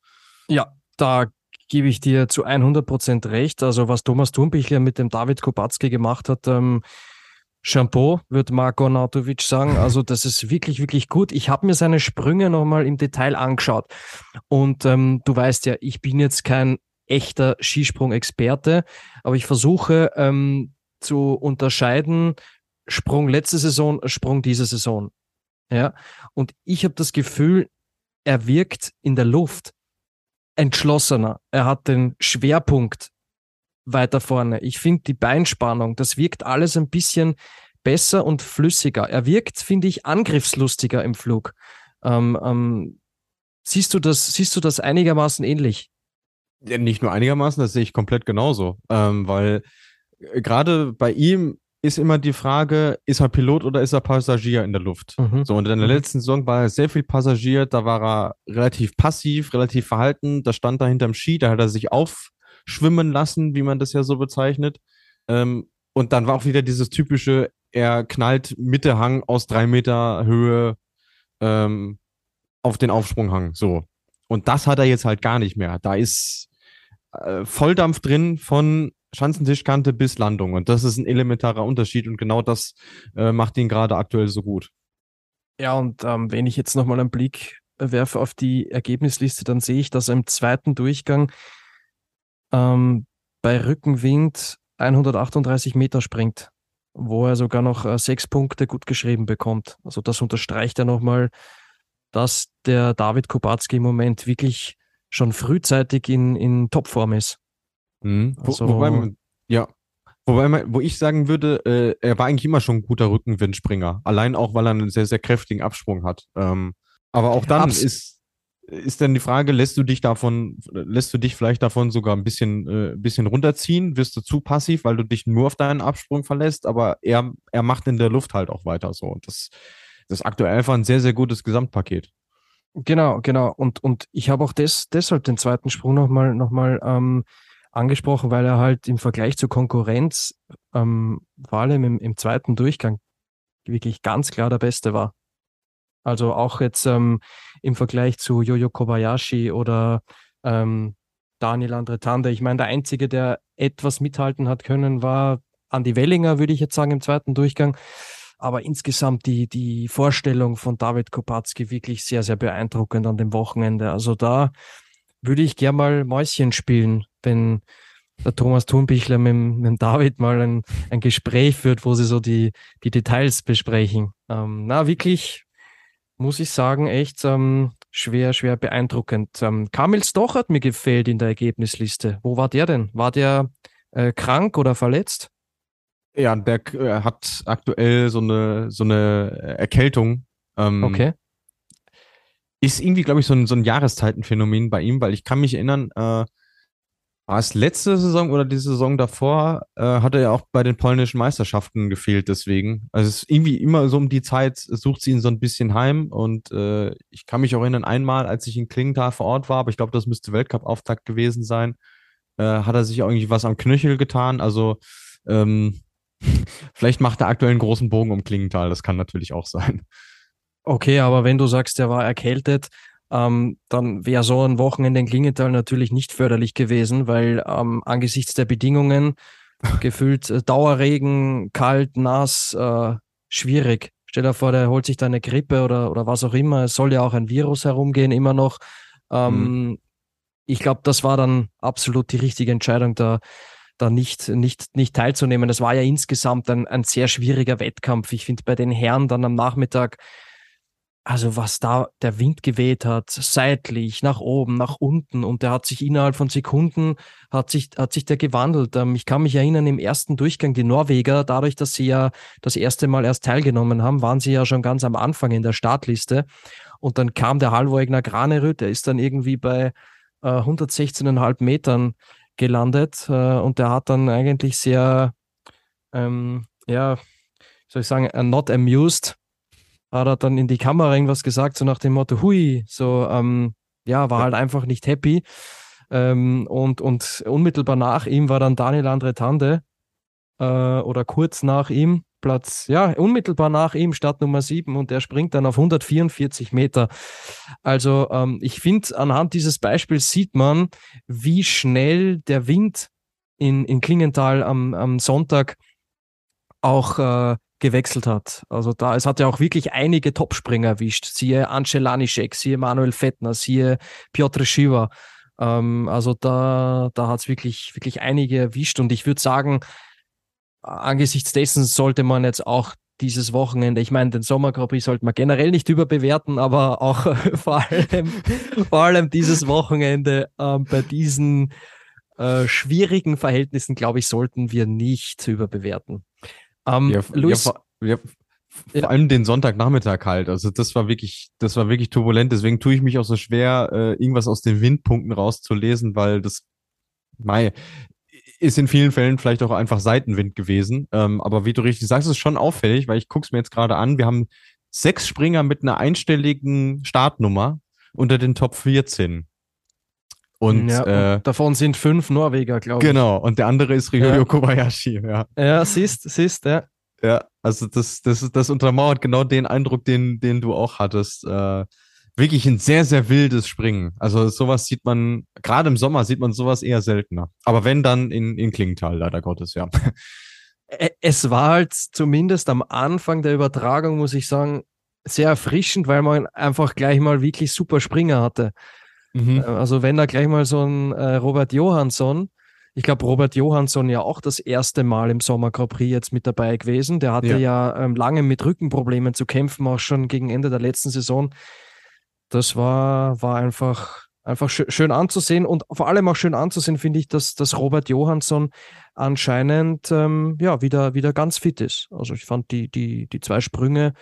S1: Ja, da gebe ich dir zu 100 Prozent recht. Also was Thomas Thunbichler mit dem David Kubacki gemacht hat, ähm, Shampoo, wird Marco Nautovic sagen. Also das ist wirklich, wirklich gut. Ich habe mir seine Sprünge nochmal im Detail angeschaut. Und ähm, du weißt ja, ich bin jetzt kein echter Skisprung-Experte, aber ich versuche ähm, zu unterscheiden, Sprung letzte Saison, Sprung diese Saison. Ja, und ich habe das Gefühl, er wirkt in der Luft entschlossener. Er hat den Schwerpunkt weiter vorne. Ich finde die Beinspannung, das wirkt alles ein bisschen besser und flüssiger. Er wirkt, finde ich, angriffslustiger im Flug. Ähm, ähm, siehst du das, siehst du das einigermaßen ähnlich?
S2: Ja, nicht nur einigermaßen, das sehe ich komplett genauso. Ähm, weil äh, gerade bei ihm ist immer die Frage, ist er Pilot oder ist er Passagier in der Luft? Mhm. So, und in der mhm. letzten Saison war er sehr viel Passagier, da war er relativ passiv, relativ verhalten, da stand er hinterm Ski, da hat er sich aufschwimmen lassen, wie man das ja so bezeichnet. Ähm, und dann war auch wieder dieses typische, er knallt Mitte Hang aus drei Meter Höhe ähm, auf den Aufsprunghang. So. Und das hat er jetzt halt gar nicht mehr. Da ist äh, Volldampf drin von Schanzentischkante bis Landung. Und das ist ein elementarer Unterschied und genau das äh, macht ihn gerade aktuell so gut.
S1: Ja, und ähm, wenn ich jetzt nochmal einen Blick werfe auf die Ergebnisliste, dann sehe ich, dass er im zweiten Durchgang ähm, bei Rückenwind 138 Meter springt, wo er sogar noch äh, sechs Punkte gut geschrieben bekommt. Also das unterstreicht ja nochmal, dass der David Kubacki im Moment wirklich schon frühzeitig in, in Topform ist.
S2: Mhm. Also, wobei man, ja. Wobei man, wo ich sagen würde, äh, er war eigentlich immer schon ein guter Rückenwindspringer. Allein auch, weil er einen sehr, sehr kräftigen Absprung hat. Ähm, aber auch dann Abs ist, ist dann die Frage, lässt du dich davon, lässt du dich vielleicht davon sogar ein bisschen, äh, bisschen runterziehen? Wirst du zu passiv, weil du dich nur auf deinen Absprung verlässt, aber er, er macht in der Luft halt auch weiter so. Und das, das ist aktuell einfach ein sehr, sehr gutes Gesamtpaket.
S1: Genau, genau. Und, und ich habe auch des, deshalb den zweiten Sprung nochmal noch mal, ähm, angesprochen, weil er halt im Vergleich zur Konkurrenz, ähm, vor allem im, im zweiten Durchgang, wirklich ganz klar der Beste war. Also auch jetzt ähm, im Vergleich zu Jojo Kobayashi oder ähm, Daniel Andretande. Ich meine, der Einzige, der etwas mithalten hat können, war Andy Wellinger, würde ich jetzt sagen, im zweiten Durchgang. Aber insgesamt die, die Vorstellung von David Kopacki wirklich sehr, sehr beeindruckend an dem Wochenende. Also da würde ich gerne mal Mäuschen spielen, wenn der Thomas Thunbichler mit, mit David mal ein, ein Gespräch führt, wo sie so die, die Details besprechen. Ähm, na, wirklich, muss ich sagen, echt ähm, schwer, schwer beeindruckend. Ähm, Kamil Stoch hat mir gefällt in der Ergebnisliste. Wo war der denn? War der äh, krank oder verletzt?
S2: Ja, der äh, hat aktuell so eine, so eine Erkältung.
S1: Ähm, okay.
S2: Ist irgendwie, glaube ich, so ein, so ein Jahreszeitenphänomen bei ihm, weil ich kann mich erinnern, äh, es letzte Saison oder die Saison davor, äh, hat er ja auch bei den polnischen Meisterschaften gefehlt, deswegen. Also es ist irgendwie immer so um die Zeit, sucht sie ihn so ein bisschen heim und äh, ich kann mich auch erinnern, einmal, als ich in Klingenthal vor Ort war, aber ich glaube, das müsste Weltcup-Auftakt gewesen sein, äh, hat er sich auch irgendwie was am Knöchel getan, also ähm, Vielleicht macht er aktuell einen großen Bogen um Klingenthal, das kann natürlich auch sein.
S1: Okay, aber wenn du sagst, er war erkältet, ähm, dann wäre so ein Wochenende in Klingenthal natürlich nicht förderlich gewesen, weil ähm, angesichts der Bedingungen gefühlt äh, Dauerregen, kalt, nass, äh, schwierig. Stell dir vor, der holt sich da eine Grippe oder, oder was auch immer. Es soll ja auch ein Virus herumgehen, immer noch. Ähm, mhm. Ich glaube, das war dann absolut die richtige Entscheidung, da da nicht, nicht, nicht teilzunehmen. Das war ja insgesamt ein, ein sehr schwieriger Wettkampf. Ich finde bei den Herren dann am Nachmittag, also was da der Wind geweht hat, seitlich, nach oben, nach unten und der hat sich innerhalb von Sekunden, hat sich, hat sich der gewandelt. Ähm, ich kann mich erinnern, im ersten Durchgang, die Norweger, dadurch, dass sie ja das erste Mal erst teilgenommen haben, waren sie ja schon ganz am Anfang in der Startliste und dann kam der Halvoegner Granerüt, der ist dann irgendwie bei äh, 116,5 Metern gelandet äh, und der hat dann eigentlich sehr, ähm, ja, soll ich sagen, uh, not amused, hat er dann in die Kamera irgendwas gesagt, so nach dem Motto, hui, so, ähm, ja, war halt einfach nicht happy. Ähm, und, und unmittelbar nach ihm war dann Daniel Andretande äh, oder kurz nach ihm, Platz, ja, unmittelbar nach ihm, Start Nummer 7 und der springt dann auf 144 Meter. Also ähm, ich finde, anhand dieses Beispiels sieht man, wie schnell der Wind in, in Klingenthal am, am Sonntag auch äh, gewechselt hat. Also da, es hat ja auch wirklich einige Topspringer erwischt. Siehe Ance Laniszek, siehe Manuel Fettner, siehe Piotr Schiwa. Ähm, also da, da hat es wirklich, wirklich einige erwischt und ich würde sagen, angesichts dessen sollte man jetzt auch dieses Wochenende, ich meine, den Sommer sollte man generell nicht überbewerten, aber auch vor, allem, vor allem dieses Wochenende ähm, bei diesen äh, schwierigen Verhältnissen, glaube ich, sollten wir nicht überbewerten.
S2: Ähm, ja, Luis, ja, vor, ja, vor allem den Sonntagnachmittag halt. Also das war wirklich, das war wirklich turbulent. Deswegen tue ich mich auch so schwer, äh, irgendwas aus den Windpunkten rauszulesen, weil das, Mai, ist in vielen Fällen vielleicht auch einfach Seitenwind gewesen. Ähm, aber wie du richtig sagst, ist schon auffällig, weil ich gucke es mir jetzt gerade an. Wir haben sechs Springer mit einer einstelligen Startnummer unter den Top 14.
S1: Und, ja, äh, davon sind fünf Norweger, glaube
S2: ich. Genau, und der andere ist Ryoyo ja. Kobayashi. Ja,
S1: ja siehst, siehst, ja.
S2: Ja, also das, das, das untermauert genau den Eindruck, den, den du auch hattest. Äh, wirklich ein sehr, sehr wildes Springen. Also sowas sieht man, gerade im Sommer sieht man sowas eher seltener. Aber wenn dann in, in Klingenthal, leider Gottes, ja.
S1: Es war halt zumindest am Anfang der Übertragung, muss ich sagen, sehr erfrischend, weil man einfach gleich mal wirklich super Springer hatte. Mhm. Äh, also wenn da gleich mal so ein äh, Robert Johansson, ich glaube Robert Johansson ja auch das erste Mal im Sommer Grand Prix jetzt mit dabei gewesen. Der hatte ja, ja ähm, lange mit Rückenproblemen zu kämpfen, auch schon gegen Ende der letzten Saison das war, war einfach, einfach schön, schön anzusehen und vor allem auch schön anzusehen, finde ich, dass, dass Robert Johansson anscheinend ähm, ja, wieder, wieder ganz fit ist. Also ich fand die, die, die zwei Sprünge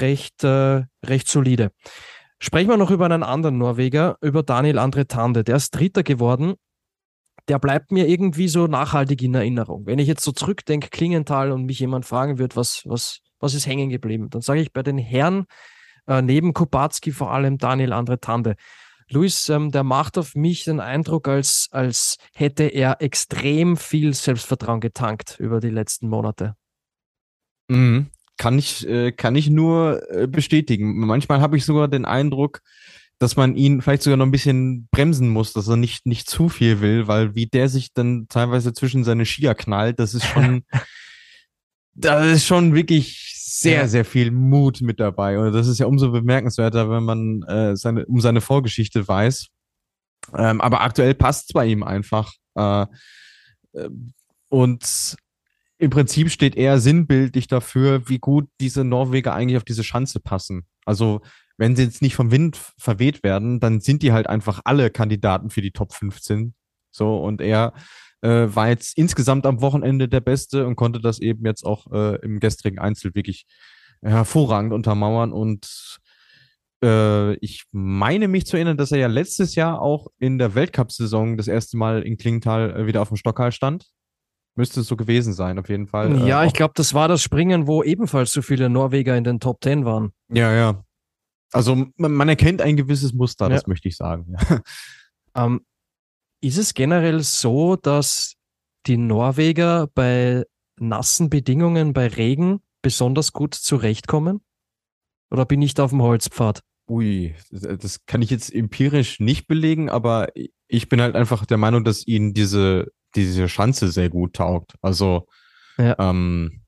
S1: recht, äh, recht solide. Sprechen wir noch über einen anderen Norweger, über Daniel Andre Tande. Der ist Dritter geworden. Der bleibt mir irgendwie so nachhaltig in Erinnerung. Wenn ich jetzt so zurückdenke, Klingenthal, und mich jemand fragen wird, was, was, was ist hängen geblieben, dann sage ich bei den Herren äh, neben Kubacki vor allem Daniel Andre Tande. Luis, ähm, der macht auf mich den Eindruck, als, als hätte er extrem viel Selbstvertrauen getankt über die letzten Monate.
S2: Mhm. Kann ich, äh, kann ich nur äh, bestätigen. Manchmal habe ich sogar den Eindruck, dass man ihn vielleicht sogar noch ein bisschen bremsen muss, dass er nicht, nicht zu viel will, weil wie der sich dann teilweise zwischen seine Skier knallt, das ist schon, das ist schon wirklich sehr, sehr viel Mut mit dabei. Und das ist ja umso bemerkenswerter, wenn man äh, seine, um seine Vorgeschichte weiß. Ähm, aber aktuell passt es bei ihm einfach. Äh, äh, und im Prinzip steht er sinnbildlich dafür, wie gut diese Norweger eigentlich auf diese Schanze passen. Also, wenn sie jetzt nicht vom Wind verweht werden, dann sind die halt einfach alle Kandidaten für die Top 15. So, und er äh, war jetzt insgesamt am Wochenende der Beste und konnte das eben jetzt auch äh, im gestrigen Einzel wirklich hervorragend untermauern. Und äh, ich meine mich zu erinnern, dass er ja letztes Jahr auch in der Weltcup-Saison das erste Mal in Klingenthal äh, wieder auf dem Stockhall stand. Müsste es so gewesen sein, auf jeden Fall.
S1: Ja, äh, ich glaube, das war das Springen, wo ebenfalls so viele Norweger in den Top Ten waren.
S2: Ja, ja. Also man, man erkennt ein gewisses Muster, ja. das möchte ich sagen.
S1: ähm, ist es generell so, dass die Norweger bei nassen Bedingungen, bei Regen besonders gut zurechtkommen? Oder bin ich da auf dem Holzpfad?
S2: Ui, das kann ich jetzt empirisch nicht belegen, aber ich bin halt einfach der Meinung, dass ihnen diese, diese Schanze sehr gut taugt. Also ja. ähm,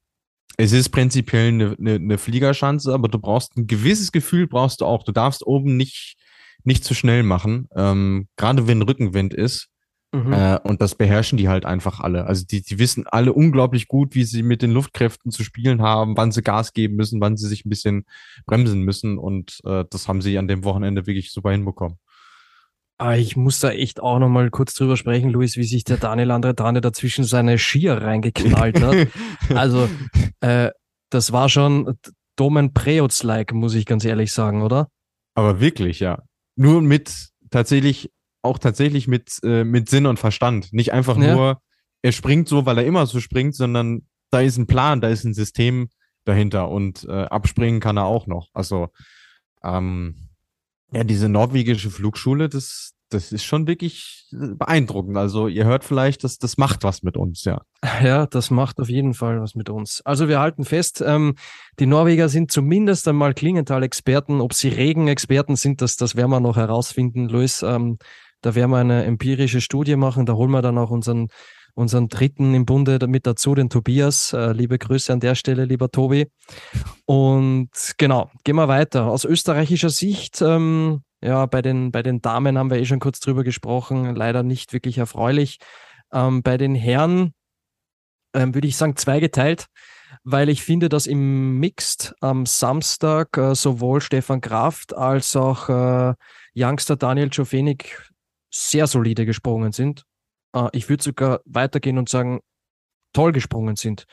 S2: es ist prinzipiell eine, eine, eine Fliegerschanze, aber du brauchst ein gewisses Gefühl, brauchst du auch. Du darfst oben nicht nicht zu schnell machen, ähm, gerade wenn Rückenwind ist. Mhm. Äh, und das beherrschen die halt einfach alle. Also die, die wissen alle unglaublich gut, wie sie mit den Luftkräften zu spielen haben, wann sie Gas geben müssen, wann sie sich ein bisschen bremsen müssen. Und äh, das haben sie an dem Wochenende wirklich super hinbekommen.
S1: Ah, ich muss da echt auch noch mal kurz drüber sprechen, Luis, wie sich der Daniel Andretane dazwischen seine Skier reingeknallt hat. also, äh, das war schon Domen Preutz-like, muss ich ganz ehrlich sagen, oder?
S2: Aber wirklich, ja nur mit tatsächlich, auch tatsächlich mit, äh, mit Sinn und Verstand. Nicht einfach ja. nur, er springt so, weil er immer so springt, sondern da ist ein Plan, da ist ein System dahinter und äh, abspringen kann er auch noch. Also, ähm, ja, diese norwegische Flugschule, das, das ist schon wirklich beeindruckend. Also ihr hört vielleicht, dass das macht was mit uns, ja.
S1: Ja, das macht auf jeden Fall was mit uns. Also wir halten fest, ähm, die Norweger sind zumindest einmal Klingenthal-Experten. Ob sie Regen-Experten sind, das, das werden wir noch herausfinden, Luis. Ähm, da werden wir eine empirische Studie machen. Da holen wir dann auch unseren, unseren Dritten im Bunde mit dazu, den Tobias. Äh, liebe Grüße an der Stelle, lieber Tobi. Und genau, gehen wir weiter. Aus österreichischer Sicht ähm, ja, bei den, bei den Damen haben wir eh schon kurz drüber gesprochen, leider nicht wirklich erfreulich. Ähm, bei den Herren ähm, würde ich sagen zweigeteilt, weil ich finde, dass im Mixed am Samstag äh, sowohl Stefan Kraft als auch äh, Youngster Daniel Jofenik sehr solide gesprungen sind. Äh, ich würde sogar weitergehen und sagen, toll gesprungen sind.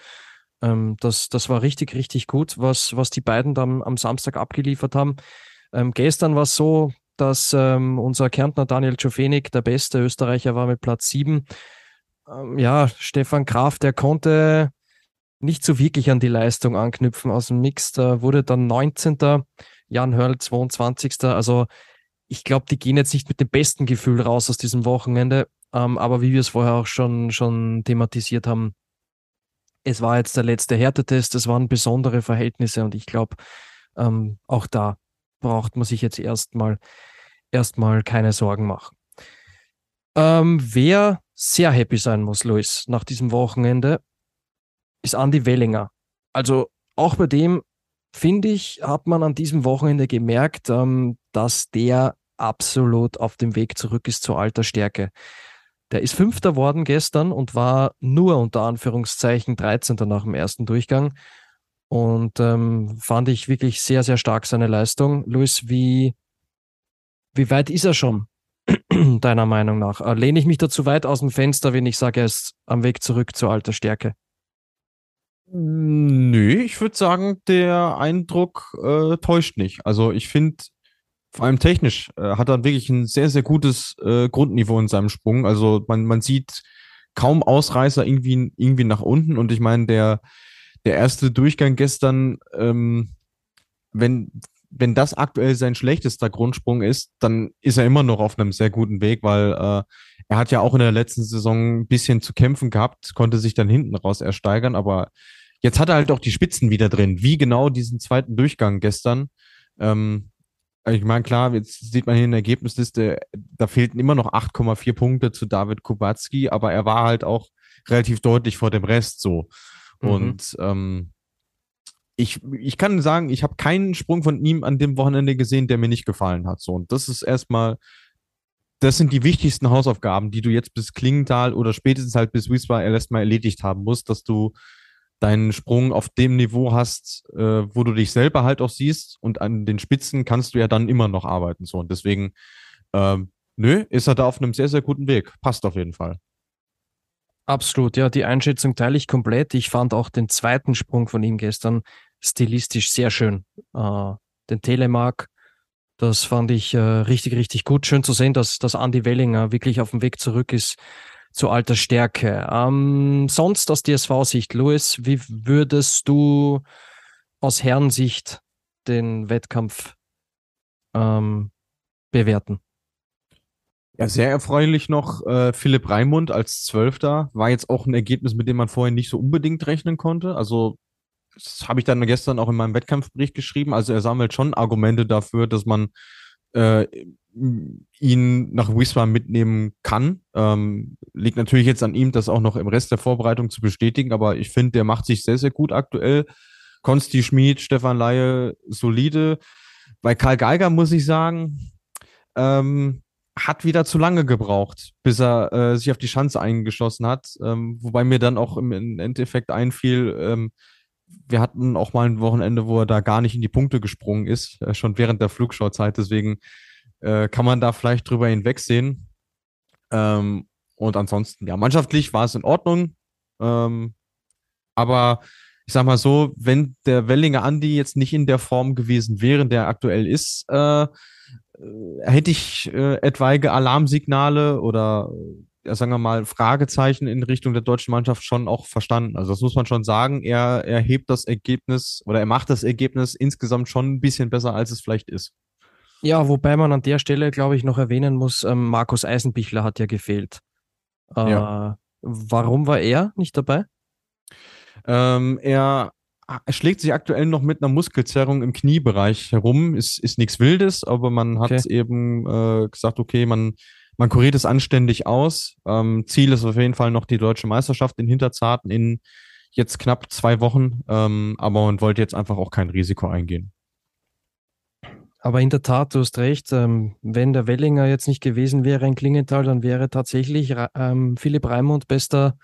S1: Ähm, das, das war richtig, richtig gut, was, was die beiden dann am Samstag abgeliefert haben. Ähm, gestern war es so, dass ähm, unser Kärntner Daniel Czofenik der beste Österreicher war mit Platz 7. Ähm, ja, Stefan Graf, der konnte nicht so wirklich an die Leistung anknüpfen aus dem Mix. Da wurde dann 19. Jan Hörl 22. Also ich glaube, die gehen jetzt nicht mit dem besten Gefühl raus aus diesem Wochenende. Ähm, aber wie wir es vorher auch schon, schon thematisiert haben, es war jetzt der letzte Härtetest, es waren besondere Verhältnisse und ich glaube, ähm, auch da braucht man sich jetzt erstmal erstmal keine Sorgen machen. Ähm, wer sehr happy sein muss, Luis, nach diesem Wochenende, ist Andy Wellinger. Also auch bei dem, finde ich, hat man an diesem Wochenende gemerkt, ähm, dass der absolut auf dem Weg zurück ist zur alter Stärke. Der ist Fünfter worden gestern und war nur unter Anführungszeichen 13. nach dem ersten Durchgang. Und ähm, fand ich wirklich sehr, sehr stark seine Leistung. Luis, wie, wie weit ist er schon, deiner Meinung nach? Äh, lehne ich mich da zu weit aus dem Fenster, wenn ich sage, er ist am Weg zurück zur alter Stärke?
S2: Nö, ich würde sagen, der Eindruck äh, täuscht nicht. Also ich finde, vor allem technisch äh, hat er wirklich ein sehr, sehr gutes äh, Grundniveau in seinem Sprung. Also man, man sieht kaum Ausreißer irgendwie, irgendwie nach unten. Und ich meine, der, der erste Durchgang gestern, ähm, wenn, wenn das aktuell sein schlechtester Grundsprung ist, dann ist er immer noch auf einem sehr guten Weg, weil äh, er hat ja auch in der letzten Saison ein bisschen zu kämpfen gehabt, konnte sich dann hinten raus ersteigern, aber jetzt hat er halt auch die Spitzen wieder drin. Wie genau diesen zweiten Durchgang gestern. Ähm, ich meine, klar, jetzt sieht man hier in der Ergebnisliste, da fehlten immer noch 8,4 Punkte zu David Kubacki, aber er war halt auch relativ deutlich vor dem Rest so. Mhm. Und ähm, ich, ich kann sagen, ich habe keinen Sprung von ihm an dem Wochenende gesehen, der mir nicht gefallen hat. So, und das ist erstmal, das sind die wichtigsten Hausaufgaben, die du jetzt bis Klingenthal oder spätestens halt bis Wiesbaden erstmal erledigt haben musst, dass du deinen Sprung auf dem Niveau hast, äh, wo du dich selber halt auch siehst und an den Spitzen kannst du ja dann immer noch arbeiten. So, und deswegen, ähm, nö, ist er da auf einem sehr, sehr guten Weg. Passt auf jeden Fall.
S1: Absolut, ja, die Einschätzung teile ich komplett. Ich fand auch den zweiten Sprung von ihm gestern stilistisch sehr schön. Äh, den Telemark, das fand ich äh, richtig, richtig gut. Schön zu sehen, dass, dass Andy Wellinger wirklich auf dem Weg zurück ist zu alter Stärke. Ähm, sonst aus DSV-Sicht, Louis, wie würdest du aus Herrensicht den Wettkampf ähm, bewerten?
S2: Ja, sehr erfreulich noch äh, Philipp Raimund als Zwölfter. War jetzt auch ein Ergebnis, mit dem man vorher nicht so unbedingt rechnen konnte. Also das habe ich dann gestern auch in meinem Wettkampfbericht geschrieben. Also er sammelt schon Argumente dafür, dass man äh, ihn nach Wiesbaden mitnehmen kann. Ähm, liegt natürlich jetzt an ihm, das auch noch im Rest der Vorbereitung zu bestätigen, aber ich finde, der macht sich sehr, sehr gut aktuell. Konsti Schmid, Stefan Laie, solide. Bei Karl Geiger muss ich sagen, ähm, hat wieder zu lange gebraucht, bis er äh, sich auf die Schanze eingeschossen hat. Ähm, wobei mir dann auch im, Endeffekt einfiel, ähm, wir hatten auch mal ein Wochenende, wo er da gar nicht in die Punkte gesprungen ist, äh, schon während der Flugschauzeit. Deswegen äh, kann man da vielleicht drüber hinwegsehen. Ähm, und ansonsten, ja, mannschaftlich war es in Ordnung. Ähm, aber ich sag mal so, wenn der Wellinger Andi jetzt nicht in der Form gewesen wäre, der aktuell ist, äh, äh hätte ich äh, etwaige Alarmsignale oder sagen wir mal, Fragezeichen in Richtung der deutschen Mannschaft schon auch verstanden. Also das muss man schon sagen. Er, er hebt das Ergebnis oder er macht das Ergebnis insgesamt schon ein bisschen besser, als es vielleicht ist.
S1: Ja, wobei man an der Stelle, glaube ich, noch erwähnen muss, ähm, Markus Eisenbichler hat ja gefehlt. Äh, ja. Warum war er nicht dabei?
S2: Ähm, er schlägt sich aktuell noch mit einer Muskelzerrung im Kniebereich herum. Ist, ist nichts Wildes, aber man hat okay. eben äh, gesagt, okay, man man kuriert es anständig aus. Ähm, Ziel ist auf jeden Fall noch die deutsche Meisterschaft in Hinterzarten in jetzt knapp zwei Wochen. Ähm, aber man wollte jetzt einfach auch kein Risiko eingehen.
S1: Aber in der Tat, du hast recht, ähm, wenn der Wellinger jetzt nicht gewesen wäre in Klingenthal, dann wäre tatsächlich ähm, Philipp Raimund bester,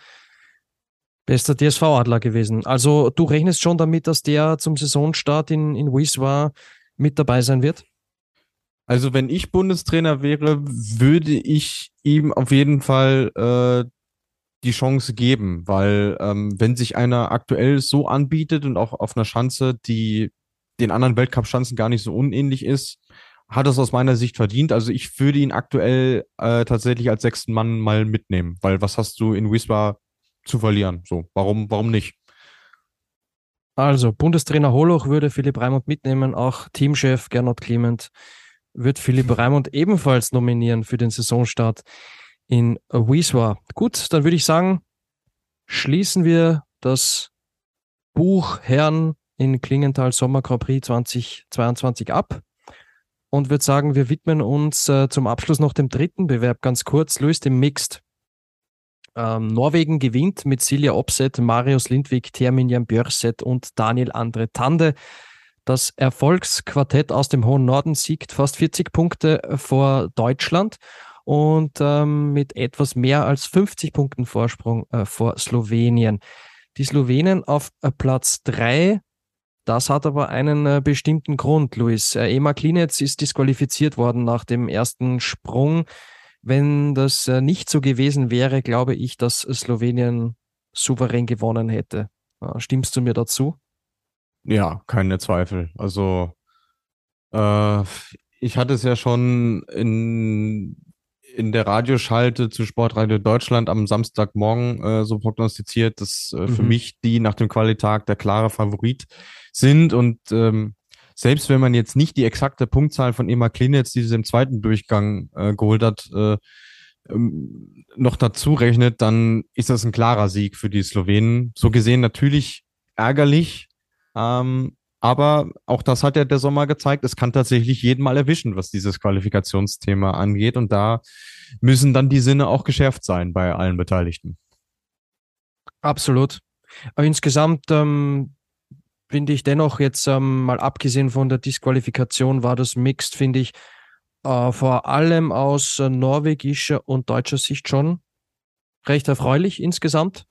S1: bester DSV-Adler gewesen. Also du rechnest schon damit, dass der zum Saisonstart in, in Wieswa mit dabei sein wird?
S2: Also wenn ich Bundestrainer wäre, würde ich ihm auf jeden Fall äh, die Chance geben, weil ähm, wenn sich einer aktuell so anbietet und auch auf einer Schanze, die den anderen Weltcup-Schanzen gar nicht so unähnlich ist, hat es aus meiner Sicht verdient. Also ich würde ihn aktuell äh, tatsächlich als sechsten Mann mal mitnehmen, weil was hast du in Wiswa zu verlieren? So, warum, warum nicht?
S1: Also, Bundestrainer Holoch würde Philipp Raimund mitnehmen, auch Teamchef Gernot Clement wird Philipp Raimund ebenfalls nominieren für den Saisonstart in Wieswa. Gut, dann würde ich sagen, schließen wir das Buch Herren in Klingenthal Sommer Grand Prix 2022 ab und würde sagen, wir widmen uns äh, zum Abschluss noch dem dritten Bewerb ganz kurz, Luis, dem Mixed. Ähm, Norwegen gewinnt mit Silja Opset, Marius Lindwig, Terminjan Björset und Daniel Andre Tande. Das Erfolgsquartett aus dem hohen Norden siegt fast 40 Punkte vor Deutschland und ähm, mit etwas mehr als 50 Punkten Vorsprung äh, vor Slowenien. Die Slowenen auf äh, Platz 3, das hat aber einen äh, bestimmten Grund, Luis. Äh, Ema Klinetz ist disqualifiziert worden nach dem ersten Sprung. Wenn das äh, nicht so gewesen wäre, glaube ich, dass Slowenien souverän gewonnen hätte. Äh, stimmst du mir dazu?
S2: Ja, keine Zweifel. Also äh, ich hatte es ja schon in, in der Radioschalte zu Sportradio Deutschland am Samstagmorgen äh, so prognostiziert, dass äh, für
S1: Mhm.
S2: mich die nach dem Qualitag der klare Favorit sind. Und ähm, selbst wenn man jetzt nicht die exakte Punktzahl von Ema Klinitz, die sie im zweiten Durchgang äh, geholt hat, äh, ähm, noch dazu rechnet, dann ist das ein klarer Sieg für die Slowenen. So gesehen natürlich ärgerlich, ähm, aber auch das hat ja der Sommer gezeigt. Es kann tatsächlich jeden mal erwischen, was dieses Qualifikationsthema angeht. Und da müssen dann die Sinne auch geschärft sein bei allen Beteiligten.
S1: Absolut. Aber insgesamt ähm, finde ich dennoch jetzt ähm, mal abgesehen von der Disqualifikation war das Mixed, finde ich, äh, vor allem aus äh, norwegischer und deutscher Sicht schon recht erfreulich insgesamt.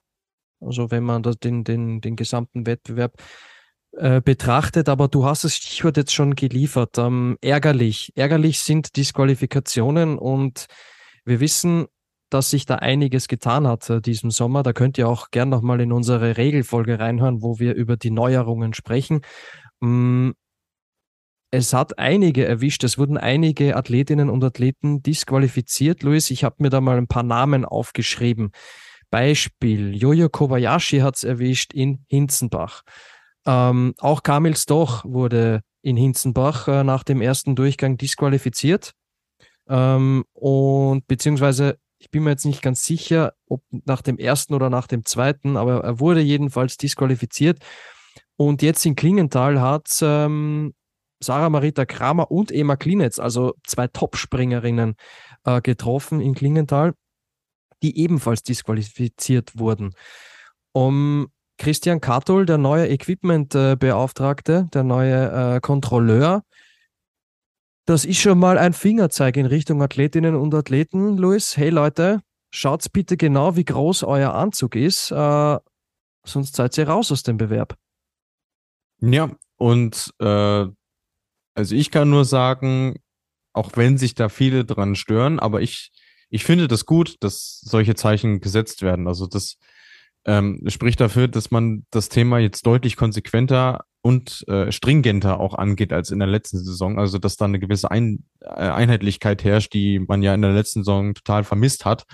S1: Also wenn man das, den, den, den gesamten Wettbewerb äh, betrachtet, aber du hast das Stichwort jetzt schon geliefert. Ähm, ärgerlich. Ärgerlich sind Disqualifikationen und wir wissen, dass sich da einiges getan hat äh, diesem Sommer. Da könnt ihr auch gern nochmal in unsere Regelfolge reinhören, wo wir über die Neuerungen sprechen. Mm, es hat einige erwischt. Es wurden einige Athletinnen und Athleten disqualifiziert. Luis, ich habe mir da mal ein paar Namen aufgeschrieben. Beispiel, Jojo Kobayashi hat es erwischt in Hinzenbach. Ähm, auch Kamil Stoch wurde in Hinzenbach äh, nach dem ersten Durchgang disqualifiziert. Ähm, und beziehungsweise, ich bin mir jetzt nicht ganz sicher, ob nach dem ersten oder nach dem zweiten, aber er wurde jedenfalls disqualifiziert. Und jetzt in Klingenthal hat ähm, Sarah Marita Kramer und Ema Klinetz, also zwei Topspringerinnen, äh, getroffen in Klingenthal, die ebenfalls disqualifiziert wurden. Um Christian Kattol, der neue Equipment-Beauftragte, der neue äh, Kontrolleur, das ist schon mal ein Fingerzeig in Richtung Athletinnen und Athleten, Luis. Hey Leute, schaut bitte genau, wie groß euer Anzug ist, äh, sonst seid ihr raus aus dem Bewerb.
S2: Ja, und äh, also ich kann nur sagen, auch wenn sich da viele dran stören, aber ich, ich finde das gut, dass solche Zeichen gesetzt werden. Also das ähm, spricht dafür, dass man das Thema jetzt deutlich konsequenter und äh, stringenter auch angeht als in der letzten Saison. Also dass da eine gewisse Ein äh, Einheitlichkeit herrscht, die man ja in der letzten Saison total vermisst hat,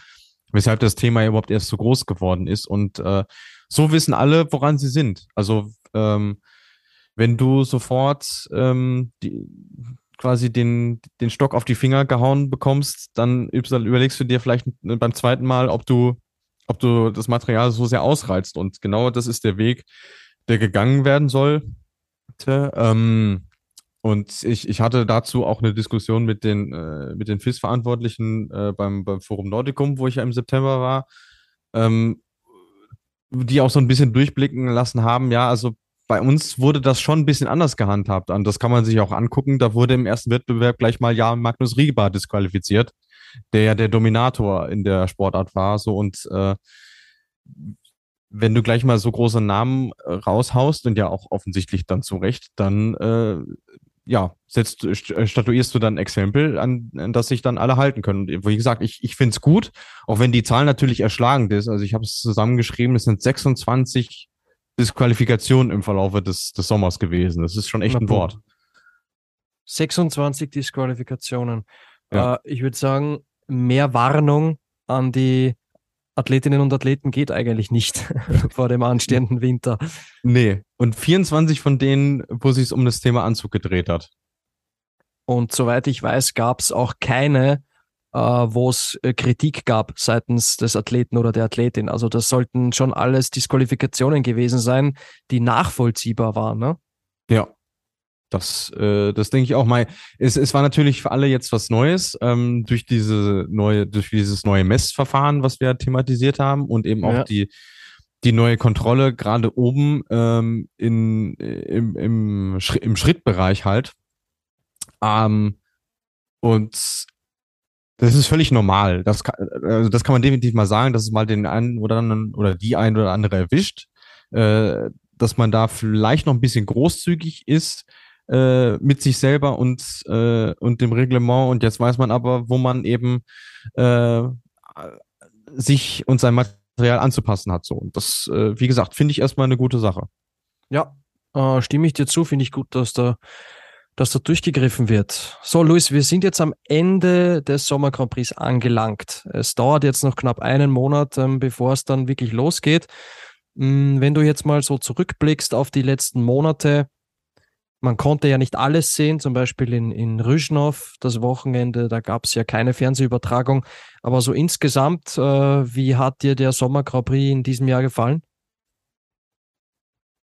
S2: weshalb das Thema überhaupt erst so groß geworden ist. Und äh, so wissen alle, woran sie sind. Also ähm, wenn du sofort ähm, die, quasi den, den Stock auf die Finger gehauen bekommst, dann überlegst du dir vielleicht beim zweiten Mal, ob du, ob du das Material so sehr ausreizt. Und genau das ist der Weg, der gegangen werden soll. Ähm, und ich, ich hatte dazu auch eine Diskussion mit den, äh, mit den FIS-Verantwortlichen äh, beim, beim Forum Nordicum, wo ich ja im September war, ähm, die auch so ein bisschen durchblicken lassen haben, ja, also bei uns wurde das schon ein bisschen anders gehandhabt. Und das kann man sich auch angucken. Da wurde im ersten Wettbewerb gleich mal ja Magnus Rieber disqualifiziert, der ja der Dominator in der Sportart war. So und äh, wenn du gleich mal so große Namen äh, raushaust und ja auch offensichtlich dann zurecht, dann äh, ja, setzt, statuierst du dann ein Exempel, an, an das sich dann alle halten können. Und wie gesagt, ich, ich finde es gut, auch wenn die Zahl natürlich erschlagend ist. Also ich habe es zusammengeschrieben, es sind 26 Disqualifikationen im Verlaufe des, des Sommers gewesen. Das ist schon echt ein Wort.
S1: 26 Disqualifikationen. Ja. Äh, ich würde sagen, mehr Warnung an die Athletinnen und Athleten geht eigentlich nicht vor dem anstehenden Winter.
S2: Nee, und 24 von denen, wo sich es um das Thema Anzug gedreht hat.
S1: Und soweit ich weiß, gab es auch keine, äh, wo es äh, Kritik gab seitens des Athleten oder der Athletin. Also das sollten schon alles Disqualifikationen gewesen sein, die nachvollziehbar waren. Ne?
S2: Ja, das, äh, das denke ich auch mal. Es, es war natürlich für alle jetzt was Neues ähm, durch diese neue, durch dieses neue Messverfahren, was wir thematisiert haben und eben auch ja. die die neue Kontrolle gerade oben ähm, in, im, im, im Schrittbereich halt. Ähm, und das ist völlig normal. Das kann, also das kann man definitiv mal sagen, dass es mal den einen oder anderen oder die ein oder andere erwischt, äh, dass man da vielleicht noch ein bisschen großzügig ist äh, mit sich selber und, äh, und dem Reglement. Und jetzt weiß man aber, wo man eben äh, sich und sein Material anzupassen hat. So. Und das, äh, wie gesagt, finde ich erstmal eine gute Sache.
S1: Ja, äh, stimme ich dir zu. Finde ich gut, dass da dass da durchgegriffen wird. So, Luis, wir sind jetzt am Ende des Sommer Grand Prix angelangt. Es dauert jetzt noch knapp einen Monat, ähm, bevor es dann wirklich losgeht. Mm, wenn du jetzt mal so zurückblickst auf die letzten Monate, man konnte ja nicht alles sehen, zum Beispiel in, in Rüschnow das Wochenende, da gab es ja keine Fernsehübertragung. Aber so insgesamt, äh, wie hat dir der Sommer Grand Prix in diesem Jahr gefallen?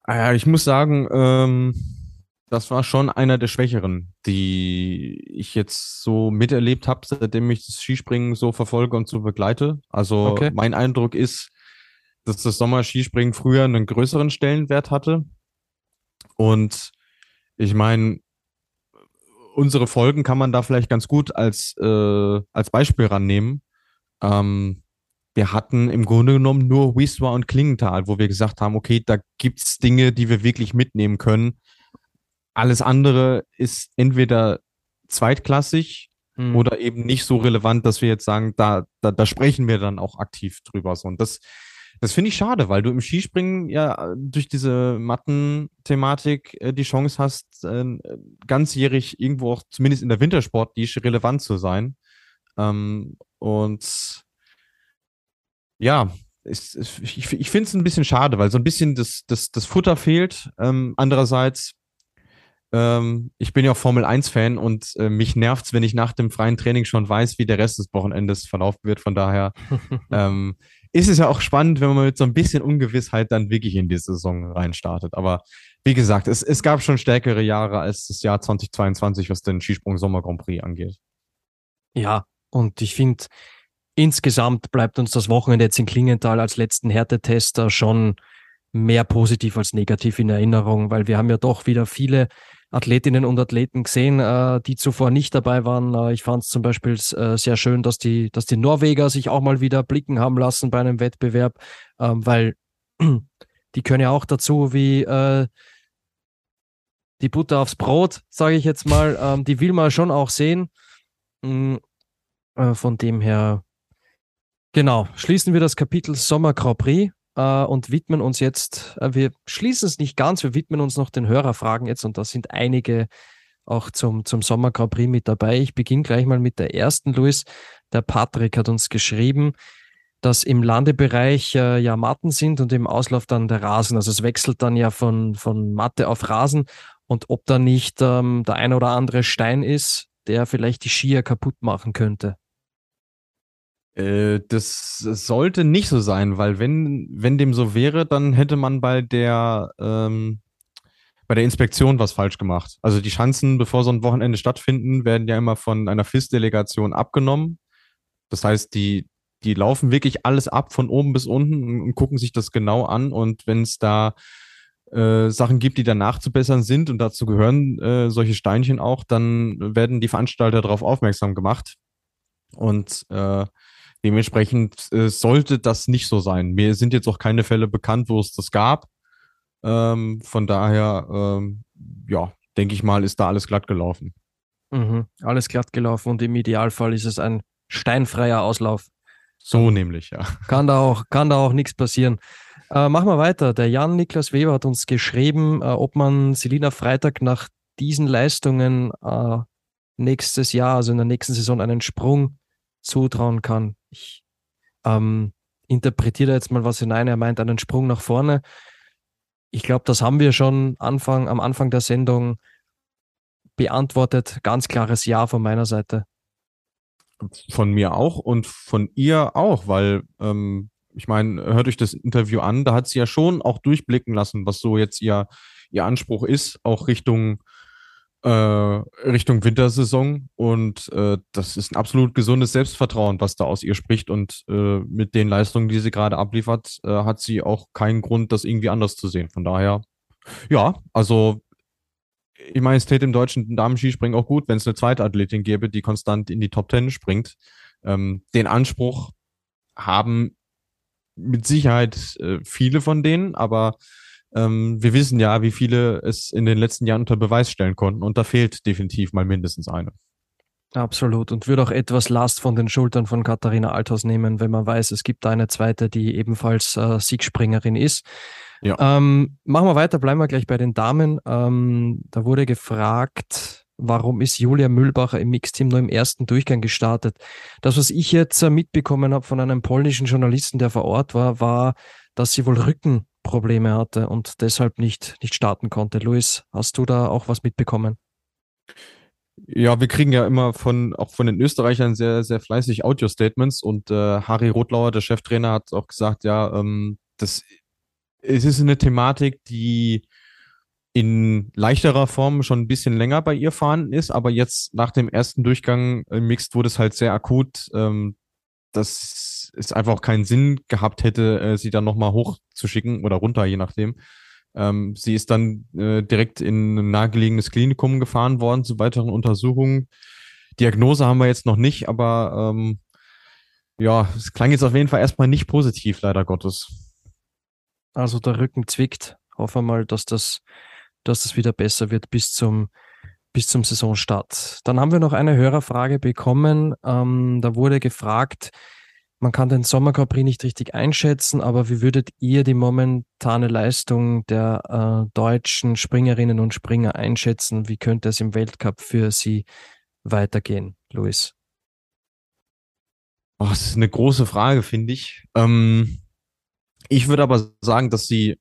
S2: Ja, ich muss sagen, ähm, das war schon einer der Schwächeren, die ich jetzt so miterlebt habe, seitdem ich das Skispringen so verfolge und so begleite. Also okay. mein Eindruck ist, dass das Sommerskispringen früher einen größeren Stellenwert hatte. Und ich meine, unsere Folgen kann man da vielleicht ganz gut als, äh, als Beispiel rannehmen. Ähm, wir hatten im Grunde genommen nur Wiswa und Klingenthal, wo wir gesagt haben, okay, da gibt's Dinge, die wir wirklich mitnehmen können alles andere ist entweder zweitklassig hm. oder eben nicht so relevant, dass wir jetzt sagen, da, da, da sprechen wir dann auch aktiv drüber. So. Und das, das finde ich schade, weil du im Skispringen ja durch diese Matten-Thematik äh, die Chance hast, äh, ganzjährig irgendwo auch zumindest in der Wintersport die relevant zu sein. Ähm, und ja, ich, ich, ich finde es ein bisschen schade, weil so ein bisschen das, das, das Futter fehlt. Ähm, andererseits ähm, ich bin ja auch Formel 1-Fan und äh, mich nervt es, wenn ich nach dem freien Training schon weiß, wie der Rest des Wochenendes verlaufen wird. Von daher ähm, ist es ja auch spannend, wenn man mit so ein bisschen Ungewissheit dann wirklich in die Saison reinstartet. Aber wie gesagt, es, es gab schon stärkere Jahre als das Jahr 2022, was den Skisprung Sommer Grand Prix angeht.
S1: Ja, und ich finde, insgesamt bleibt uns das Wochenende jetzt in Klingenthal als letzten Härtetester schon mehr positiv als negativ in Erinnerung, weil wir haben ja doch wieder viele Athletinnen und Athleten gesehen, äh, die zuvor nicht dabei waren. Äh, ich fand es zum Beispiel äh, sehr schön, dass die, dass die Norweger sich auch mal wieder blicken haben lassen bei einem Wettbewerb, ähm, weil die können ja auch dazu wie äh, die Butter aufs Brot, sage ich jetzt mal. Ähm, die will man schon auch sehen. Mhm, von dem her, genau, schließen wir das Kapitel Sommer Grand Prix äh, und widmen uns jetzt, äh, wir schließen es nicht ganz, wir widmen uns noch den Hörerfragen jetzt und da sind einige auch zum, zum Sommer Grand Prix mit dabei. Ich beginne gleich mal mit der ersten, Luis. Der Patrick hat uns geschrieben, dass im Landebereich äh, ja Matten sind und im Auslauf dann der Rasen. Also es wechselt dann ja von, von Matte auf Rasen und ob da nicht ähm, der ein oder andere Stein ist, der vielleicht die Skier kaputt machen könnte.
S2: Äh, das sollte nicht so sein, weil wenn, wenn dem so wäre, dann hätte man bei der, ähm, bei der Inspektion was falsch gemacht. Also die Schanzen, bevor so ein Wochenende stattfinden, werden ja immer von einer FIS-Delegation abgenommen. Das heißt, die, die laufen wirklich alles ab von oben bis unten und gucken sich das genau an. Und wenn es da äh, Sachen gibt, die danach zu bessern sind und dazu gehören äh, solche Steinchen auch, dann werden die Veranstalter darauf aufmerksam gemacht. Und äh, Dementsprechend äh, sollte das nicht so sein. Mir sind jetzt auch keine Fälle bekannt, wo es das gab. Ähm, von daher, ähm, ja, denke ich mal, ist da alles glatt gelaufen.
S1: Mhm, alles glatt gelaufen und im Idealfall ist es ein steinfreier Auslauf.
S2: So nämlich, ja.
S1: Kann da auch, kann da auch nichts passieren. Äh, machen wir weiter. Der Jan Niklas Weber hat uns geschrieben, äh, ob man Selina Freitag nach diesen Leistungen äh, nächstes Jahr, also in der nächsten Saison, einen Sprung zutrauen kann. Ich ähm, interpretiere jetzt mal was hinein. Er meint einen Sprung nach vorne. Ich glaube, das haben wir schon Anfang, am Anfang der Sendung beantwortet. Ganz klares Ja von meiner Seite.
S2: Von mir auch und von ihr auch, weil ähm, ich meine, hört euch das Interview an, da hat sie ja schon auch durchblicken lassen, was so jetzt ihr, ihr Anspruch ist, auch Richtung Richtung Wintersaison und äh, das ist ein absolut gesundes Selbstvertrauen, was da aus ihr spricht und äh, mit den Leistungen, die sie gerade abliefert, äh, hat sie auch keinen Grund, das irgendwie anders zu sehen. Von daher, ja, also ich meine, es täte im deutschen Damenskispringen auch gut, wenn es eine zweite Athletin gäbe, die konstant in die Top Ten springt. Ähm, den Anspruch haben mit Sicherheit äh, viele von denen, aber ähm, wir wissen ja, wie viele es in den letzten Jahren unter Beweis stellen konnten und da fehlt definitiv mal mindestens eine.
S1: Absolut und würde auch etwas Last von den Schultern von Katharina Althaus nehmen, wenn man weiß, es gibt eine zweite, die ebenfalls äh, Siegspringerin ist. Ja. Ähm, machen wir weiter, bleiben wir gleich bei den Damen. Ähm, da wurde gefragt, warum ist Julia Mühlbacher im Mixteam nur im ersten Durchgang gestartet? Das, was ich jetzt äh, mitbekommen habe von einem polnischen Journalisten, der vor Ort war, war, dass sie wohl Rückenprobleme hatte und deshalb nicht, nicht starten konnte. Luis, hast du da auch was mitbekommen?
S2: Ja, wir kriegen ja immer von, auch von den Österreichern sehr, sehr fleißig Audio-Statements und äh, Harry Rotlauer, der Cheftrainer, hat auch gesagt, ja, ähm, das es ist eine Thematik, die in leichterer Form schon ein bisschen länger bei ihr vorhanden ist, aber jetzt nach dem ersten Durchgang im Mixed wurde es halt sehr akut, ähm, dass es einfach auch keinen Sinn gehabt hätte, äh, sie dann nochmal hochzuschicken oder runter, je nachdem. Ähm, sie ist dann äh, direkt in ein nahegelegenes Klinikum gefahren worden zu weiteren Untersuchungen. Diagnose haben wir jetzt noch nicht, aber ähm, ja, es klang jetzt auf jeden Fall erstmal nicht positiv, leider Gottes.
S1: Also der Rücken zwickt. Hoffen wir mal, dass das, dass das wieder besser wird bis zum, bis zum Saisonstart. Dann haben wir noch eine Hörerfrage bekommen. Ähm, da wurde gefragt, man kann den Sommer Grand Prix nicht richtig einschätzen, aber wie würdet ihr die momentane Leistung der äh, deutschen Springerinnen und Springer einschätzen? Wie könnte es im Weltcup für sie weitergehen, Luis?
S2: Oh, das ist eine große Frage, finde ich. Ähm, ich würde aber sagen, dass sie,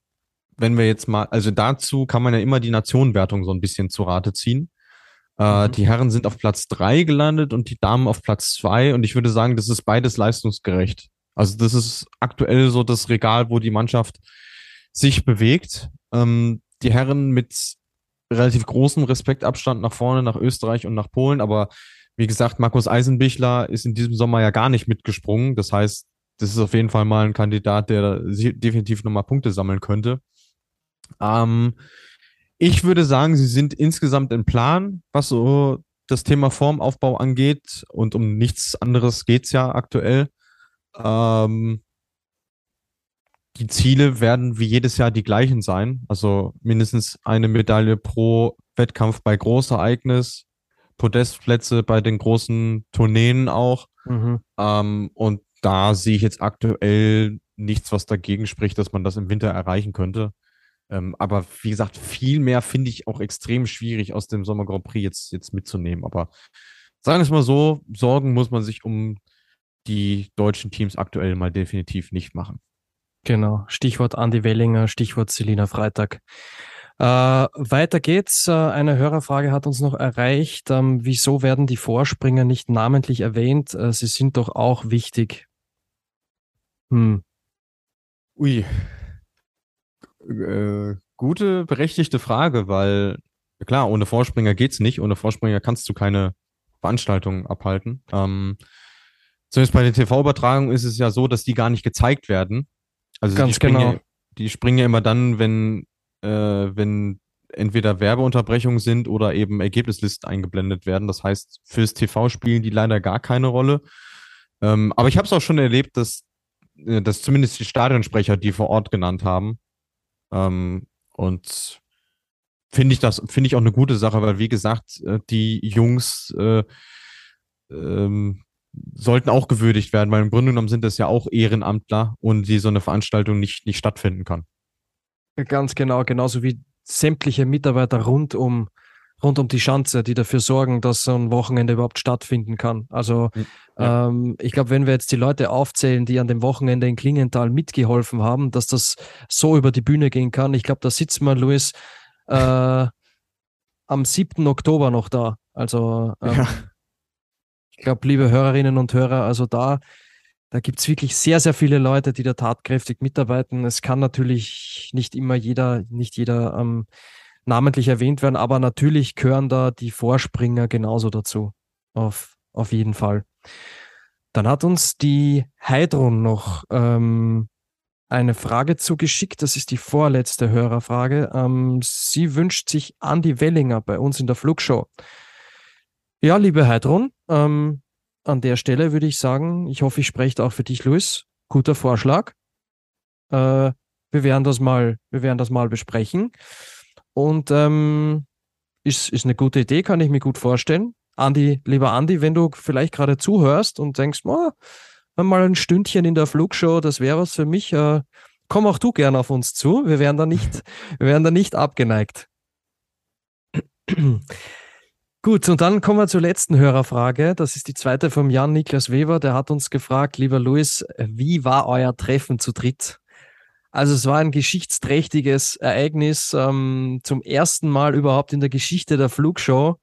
S2: wenn wir jetzt mal, also dazu kann man ja immer die Nationenwertung so ein bisschen zu Rate ziehen. Äh, mhm. Die Herren sind auf Platz drei gelandet und die Damen auf Platz zwei. Und ich würde sagen, das ist beides leistungsgerecht. Also das ist aktuell so das Regal, wo die Mannschaft sich bewegt. Ähm, die Herren mit relativ großem Respektabstand nach vorne, nach Österreich und nach Polen. Aber wie gesagt, Markus Eisenbichler ist in diesem Sommer ja gar nicht mitgesprungen. Das heißt, das ist auf jeden Fall mal ein Kandidat, der definitiv nochmal Punkte sammeln könnte. Ähm, ich würde sagen, sie sind insgesamt im Plan, was so das Thema Formaufbau angeht. Und um nichts anderes geht es ja aktuell. Ähm, die Ziele werden wie jedes Jahr die gleichen sein. Also mindestens eine Medaille pro Wettkampf bei Großereignis, Podestplätze bei den großen Tourneen auch. Mhm. Ähm, und da sehe ich jetzt aktuell nichts, was dagegen spricht, dass man das im Winter erreichen könnte. Ähm, aber wie gesagt, viel mehr finde ich auch extrem schwierig aus dem Sommer Grand Prix jetzt, jetzt mitzunehmen. Aber sagen wir es mal so, Sorgen muss man sich um die deutschen Teams aktuell mal definitiv nicht machen.
S1: Genau, Stichwort Andi Wellinger, Stichwort Selina Freitag. Äh, weiter geht's. Äh, eine Hörerfrage hat uns noch erreicht. Ähm, wieso werden die Vorspringer nicht namentlich erwähnt? Äh, sie sind doch auch wichtig.
S2: Hm. Ui, äh, gute, berechtigte Frage, weil klar, ohne Vorspringer geht's nicht. Ohne Vorspringer kannst du keine Veranstaltungen abhalten. Ähm, zumindest bei den TV-Übertragungen ist es ja so, dass die gar nicht gezeigt werden. Also
S1: Ganz
S2: die springen,
S1: genau.
S2: ja, die springen ja immer dann, wenn, äh, wenn entweder Werbeunterbrechungen sind oder eben Ergebnislisten eingeblendet werden. Das heißt, fürs TV spielen die leider gar keine Rolle. Ähm, aber ich habe es auch schon erlebt, dass, äh, dass zumindest die Stadionsprecher die vor Ort genannt haben. Ähm, und finde ich das, finde ich auch eine gute Sache, weil wie gesagt, äh, die Jungs äh, ähm, sollten auch gewürdigt werden, weil im Grunde genommen sind das ja auch Ehrenamtler und die so eine Veranstaltung nicht, nicht stattfinden kann.
S1: Ganz genau, genauso wie sämtliche Mitarbeiter rund um rund um die Schanze, die dafür sorgen, dass so ein Wochenende überhaupt stattfinden kann. Also ja. ähm, ich glaube, wenn wir jetzt die Leute aufzählen, die an dem Wochenende in Klingenthal mitgeholfen haben, dass das so über die Bühne gehen kann, ich glaube, da sitzen wir, Luis, äh, am 7. Oktober noch da. Also ähm, ja. ich glaube, liebe Hörerinnen und Hörer, also da, da gibt es wirklich sehr, sehr viele Leute, die da tatkräftig mitarbeiten. Es kann natürlich nicht immer jeder, nicht jeder ähm, namentlich erwähnt werden, aber natürlich gehören da die Vorspringer genauso dazu. Auf, auf jeden Fall. Dann hat uns die Heidrun noch ähm, eine Frage zugeschickt. Das ist die vorletzte Hörerfrage. Ähm, sie wünscht sich Andi Wellinger bei uns in der Flugshow. Ja, liebe Heidrun, ähm, an der Stelle würde ich sagen, ich hoffe, ich spreche auch für dich, Luis. Guter Vorschlag. Äh, wir werden das mal, wir werden das mal besprechen. Und ähm, ist, ist eine gute Idee, kann ich mir gut vorstellen. Andi, lieber Andi, wenn du vielleicht gerade zuhörst und denkst, oh, mal ein Stündchen in der Flugshow, das wäre was für mich, äh, komm auch du gerne auf uns zu. Wir wären da nicht, wir wären da nicht abgeneigt. Gut, und dann kommen wir zur letzten Hörerfrage. Das ist die zweite vom Jan Niklas Weber. Der hat uns gefragt, lieber Luis, wie war euer Treffen zu dritt? Also es war ein geschichtsträchtiges Ereignis. Ähm, zum ersten Mal überhaupt in der Geschichte der Flugshow.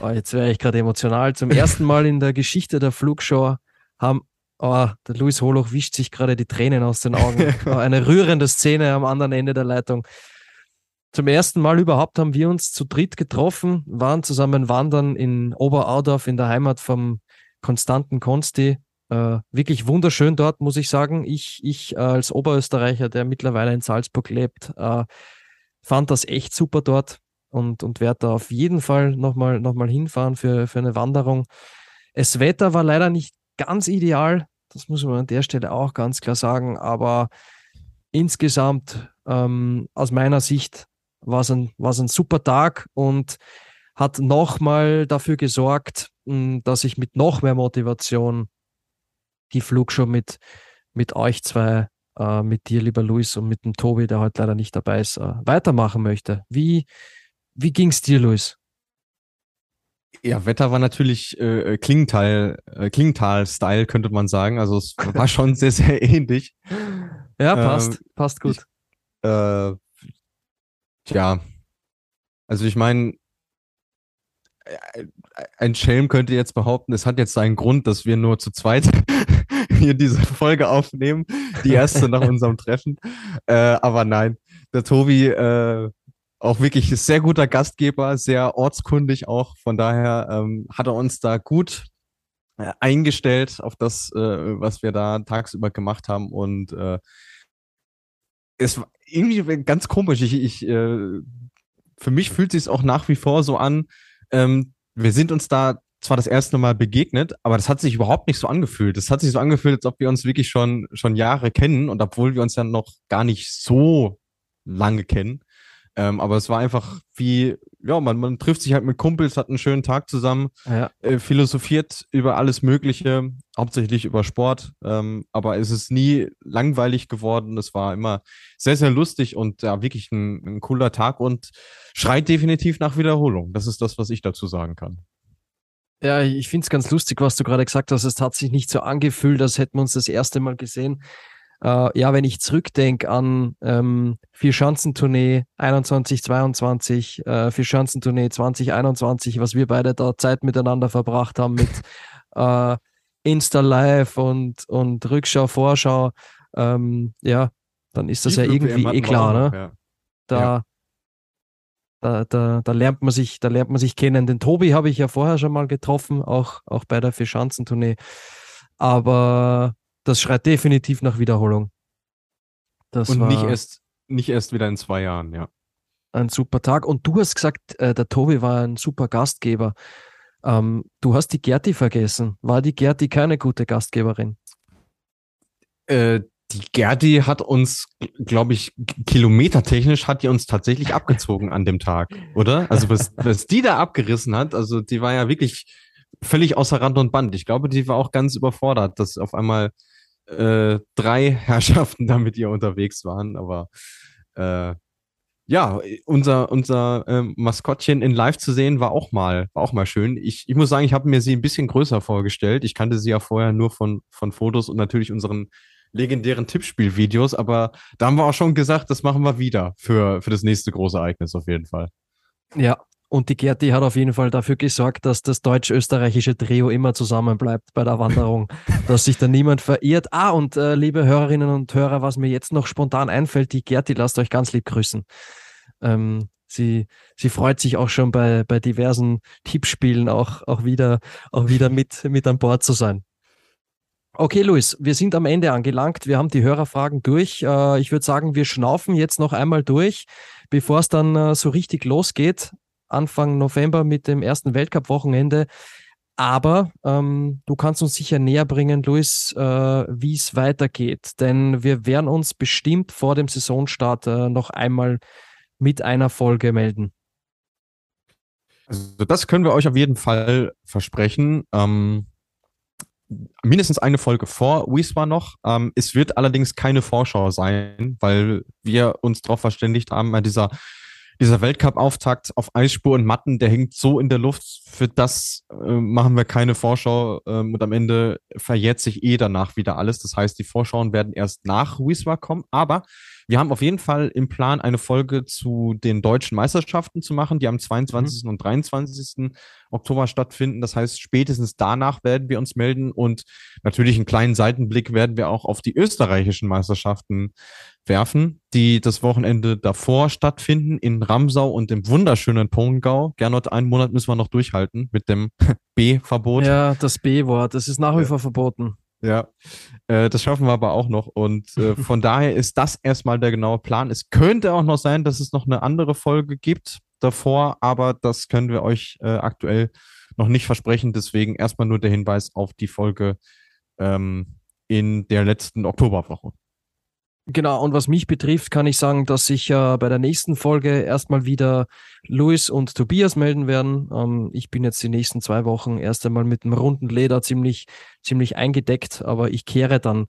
S1: Oh, jetzt wäre ich gerade emotional. Zum ersten Mal in der Geschichte der Flugshow haben Oh, der Luis Holoch wischt sich gerade die Tränen aus den Augen. Oh, eine rührende Szene am anderen Ende der Leitung. Zum ersten Mal überhaupt haben wir uns zu dritt getroffen, waren zusammen wandern in Oberaudorf in der Heimat vom Konstanten Konsti. Äh, wirklich wunderschön dort, muss ich sagen. Ich, ich äh, als Oberösterreicher, der mittlerweile in Salzburg lebt, äh, fand das echt super dort und, und werde da auf jeden Fall nochmal noch mal hinfahren für, für eine Wanderung. Das Wetter war leider nicht ganz ideal, das muss man an der Stelle auch ganz klar sagen, aber insgesamt ähm, aus meiner Sicht war es ein, ein super Tag und hat nochmal dafür gesorgt, hm, dass ich mit noch mehr Motivation die Flugshow mit, mit euch zwei, äh, mit dir, lieber Luis, und mit dem Tobi, der heute leider nicht dabei ist, äh, weitermachen möchte. Wie, wie ging es dir, Luis?
S2: Ja, Wetter war natürlich äh, äh Klingenthal, äh, Klingenthal-Style, könnte man sagen. Also es war schon sehr, sehr ähnlich.
S1: Ja, passt, ähm, passt gut.
S2: Ich, äh, Tja, also ich meine, ein Schelm könnte jetzt behaupten, es hat jetzt seinen Grund, dass wir nur zu zweit hier diese Folge aufnehmen, die erste nach unserem Treffen. Äh, aber nein, der Tobi, äh, auch wirklich sehr guter Gastgeber, sehr ortskundig auch. Von daher ähm, hat er uns da gut äh, eingestellt auf das, äh, was wir da tagsüber gemacht haben. Und äh, es war irgendwie ganz komisch. Ich, ich, äh, für mich fühlt sich auch nach wie vor so an. Ähm, wir sind uns da zwar das erste Mal begegnet, aber das hat sich überhaupt nicht so angefühlt. Das hat sich so angefühlt, als ob wir uns wirklich schon, schon Jahre kennen und obwohl wir uns ja noch gar nicht so lange kennen. Ähm, aber es war einfach wie, ja, man, man trifft sich halt mit Kumpels, hat einen schönen Tag zusammen, ja. äh, philosophiert über alles Mögliche, hauptsächlich über Sport. Ähm, aber es ist nie langweilig geworden. Es war immer sehr, sehr lustig und ja, wirklich ein, ein cooler Tag und schreit definitiv nach Wiederholung. Das ist das, was ich dazu sagen kann.
S1: Ja, ich finde es ganz lustig, was du gerade gesagt hast. Es hat sich nicht so angefühlt, als hätten wir uns das erste Mal gesehen. Äh, ja, wenn ich zurückdenke an ähm, Vier-Schanzentournee 21, 22, äh, Vier-Schanzentournee 2021, was wir beide da Zeit miteinander verbracht haben mit äh, Insta Live und, und Rückschau, Vorschau, ähm, ja, dann ist das Die ja irgendwie eh klar, ne? Ja. Da, ja. Da, da, da, lernt man sich, da lernt man sich kennen. Den Tobi habe ich ja vorher schon mal getroffen, auch, auch bei der Vier-Schanzentournee. Aber das schreit definitiv nach Wiederholung.
S2: Das und nicht erst, nicht erst wieder in zwei Jahren, ja.
S1: Ein super Tag. Und du hast gesagt, äh, der Tobi war ein super Gastgeber. Ähm, du hast die Gerti vergessen. War die Gerti keine gute Gastgeberin?
S2: Äh, die Gerti hat uns, glaube ich, kilometertechnisch hat die uns tatsächlich abgezogen an dem Tag, oder? Also was, was die da abgerissen hat, also die war ja wirklich völlig außer Rand und Band. Ich glaube, die war auch ganz überfordert, dass auf einmal äh, drei Herrschaften da mit ihr unterwegs waren, aber äh, ja, unser, unser äh, Maskottchen in live zu sehen, war auch mal, war auch mal schön. Ich, ich muss sagen, ich habe mir sie ein bisschen größer vorgestellt. Ich kannte sie ja vorher nur von, von Fotos und natürlich unseren legendären Tippspielvideos, aber da haben wir auch schon gesagt, das machen wir wieder für, für das nächste große Ereignis auf jeden Fall.
S1: Ja, und die Gerti hat auf jeden Fall dafür gesorgt, dass das deutsch-österreichische Trio immer zusammenbleibt bei der Wanderung, dass sich da niemand verirrt. Ah, und äh, liebe Hörerinnen und Hörer, was mir jetzt noch spontan einfällt, die Gerti lasst euch ganz lieb grüßen. Ähm, sie, sie freut sich auch schon bei, bei diversen Tippspielen auch, auch wieder, auch wieder mit, mit an Bord zu sein. Okay, Luis, wir sind am Ende angelangt. Wir haben die Hörerfragen durch. Äh, ich würde sagen, wir schnaufen jetzt noch einmal durch, bevor es dann äh, so richtig losgeht. Anfang November mit dem ersten Weltcup-Wochenende. Aber ähm, du kannst uns sicher näher bringen, Luis, äh, wie es weitergeht. Denn wir werden uns bestimmt vor dem Saisonstart äh, noch einmal mit einer Folge melden.
S2: Also das können wir euch auf jeden Fall versprechen. Ähm, mindestens eine Folge vor Wieswa noch. Ähm, es wird allerdings keine Vorschau sein, weil wir uns darauf verständigt haben, bei dieser dieser Weltcup-Auftakt auf Eisspur und Matten, der hängt so in der Luft. Für das äh, machen wir keine Vorschau ähm, und am Ende verjährt sich eh danach wieder alles. Das heißt, die Vorschauen werden erst nach Wieswa kommen. Aber wir haben auf jeden Fall im Plan, eine Folge zu den deutschen Meisterschaften zu machen, die am 22. Mhm. und 23. Oktober stattfinden. Das heißt, spätestens danach werden wir uns melden und natürlich einen kleinen Seitenblick werden wir auch auf die österreichischen Meisterschaften werfen, die das Wochenende davor stattfinden in Ramsau und im wunderschönen Pongau. Gernot, einen Monat müssen wir noch durchhalten mit dem B-Verbot.
S1: Ja, das B-Wort, das ist nach wie vor verboten.
S2: Ja, äh, das schaffen wir aber auch noch. Und äh, von daher ist das erstmal der genaue Plan. Es könnte auch noch sein, dass es noch eine andere Folge gibt davor, aber das können wir euch äh, aktuell noch nicht versprechen. Deswegen erstmal nur der Hinweis auf die Folge ähm, in der letzten Oktoberwoche.
S1: Genau, und was mich betrifft, kann ich sagen, dass sich äh, bei der nächsten Folge erstmal wieder Luis und Tobias melden werden. Ähm, ich bin jetzt die nächsten zwei Wochen erst einmal mit dem runden Leder ziemlich, ziemlich eingedeckt, aber ich kehre dann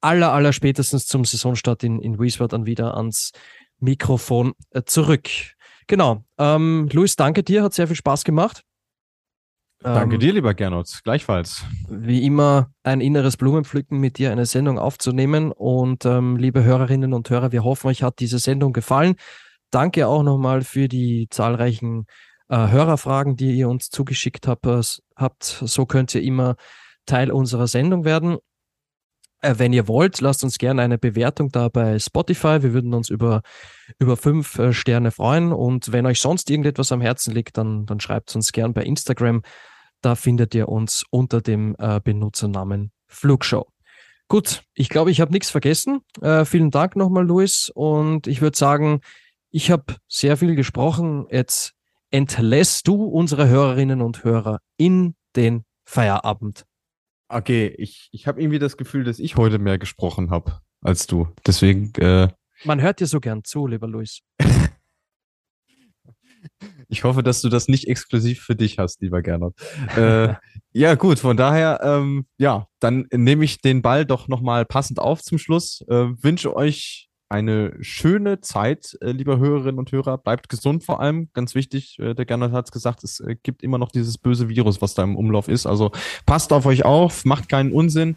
S1: aller, aller spätestens zum Saisonstart in, in Wiesbaden dann wieder ans Mikrofon äh, zurück. Genau. Ähm, Luis, danke dir, hat sehr viel Spaß gemacht.
S2: Danke ähm, dir, lieber Gernot. Gleichfalls.
S1: Wie immer ein inneres Blumenpflücken mit dir eine Sendung aufzunehmen. Und ähm, liebe Hörerinnen und Hörer, wir hoffen, euch hat diese Sendung gefallen. Danke auch nochmal für die zahlreichen äh, Hörerfragen, die ihr uns zugeschickt habt, äh, habt. So könnt ihr immer Teil unserer Sendung werden. Äh, wenn ihr wollt, lasst uns gerne eine Bewertung da bei Spotify. Wir würden uns über, über fünf äh, Sterne freuen. Und wenn euch sonst irgendetwas am Herzen liegt, dann, dann schreibt uns gerne bei Instagram da findet ihr uns unter dem äh, Benutzernamen Flugshow. Gut, ich glaube, ich habe nichts vergessen. Äh, vielen Dank nochmal, Luis. Und ich würde sagen, ich habe sehr viel gesprochen. Jetzt entlässt du unsere Hörerinnen und Hörer in den Feierabend.
S2: Okay, ich, ich habe irgendwie das Gefühl, dass ich heute mehr gesprochen habe als du. Deswegen. Äh
S1: Man hört dir so gern zu, lieber Luis.
S2: Ich hoffe, dass du das nicht exklusiv für dich hast, lieber Gernot. äh, ja, gut, von daher, ähm, ja, dann nehme ich den Ball doch nochmal passend auf zum Schluss. Äh, wünsche euch eine schöne Zeit, äh, lieber Hörerinnen und Hörer. Bleibt gesund vor allem, ganz wichtig. Äh, der Gernot hat es gesagt, es äh, gibt immer noch dieses böse Virus, was da im Umlauf ist. Also passt auf euch auf, macht keinen Unsinn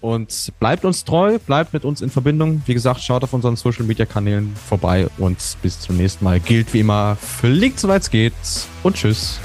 S2: und bleibt uns treu, bleibt mit uns in Verbindung. Wie gesagt, schaut auf unseren Social Media Kanälen vorbei und bis zum nächsten Mal. Gilt wie immer, fliegt soweit es geht und tschüss.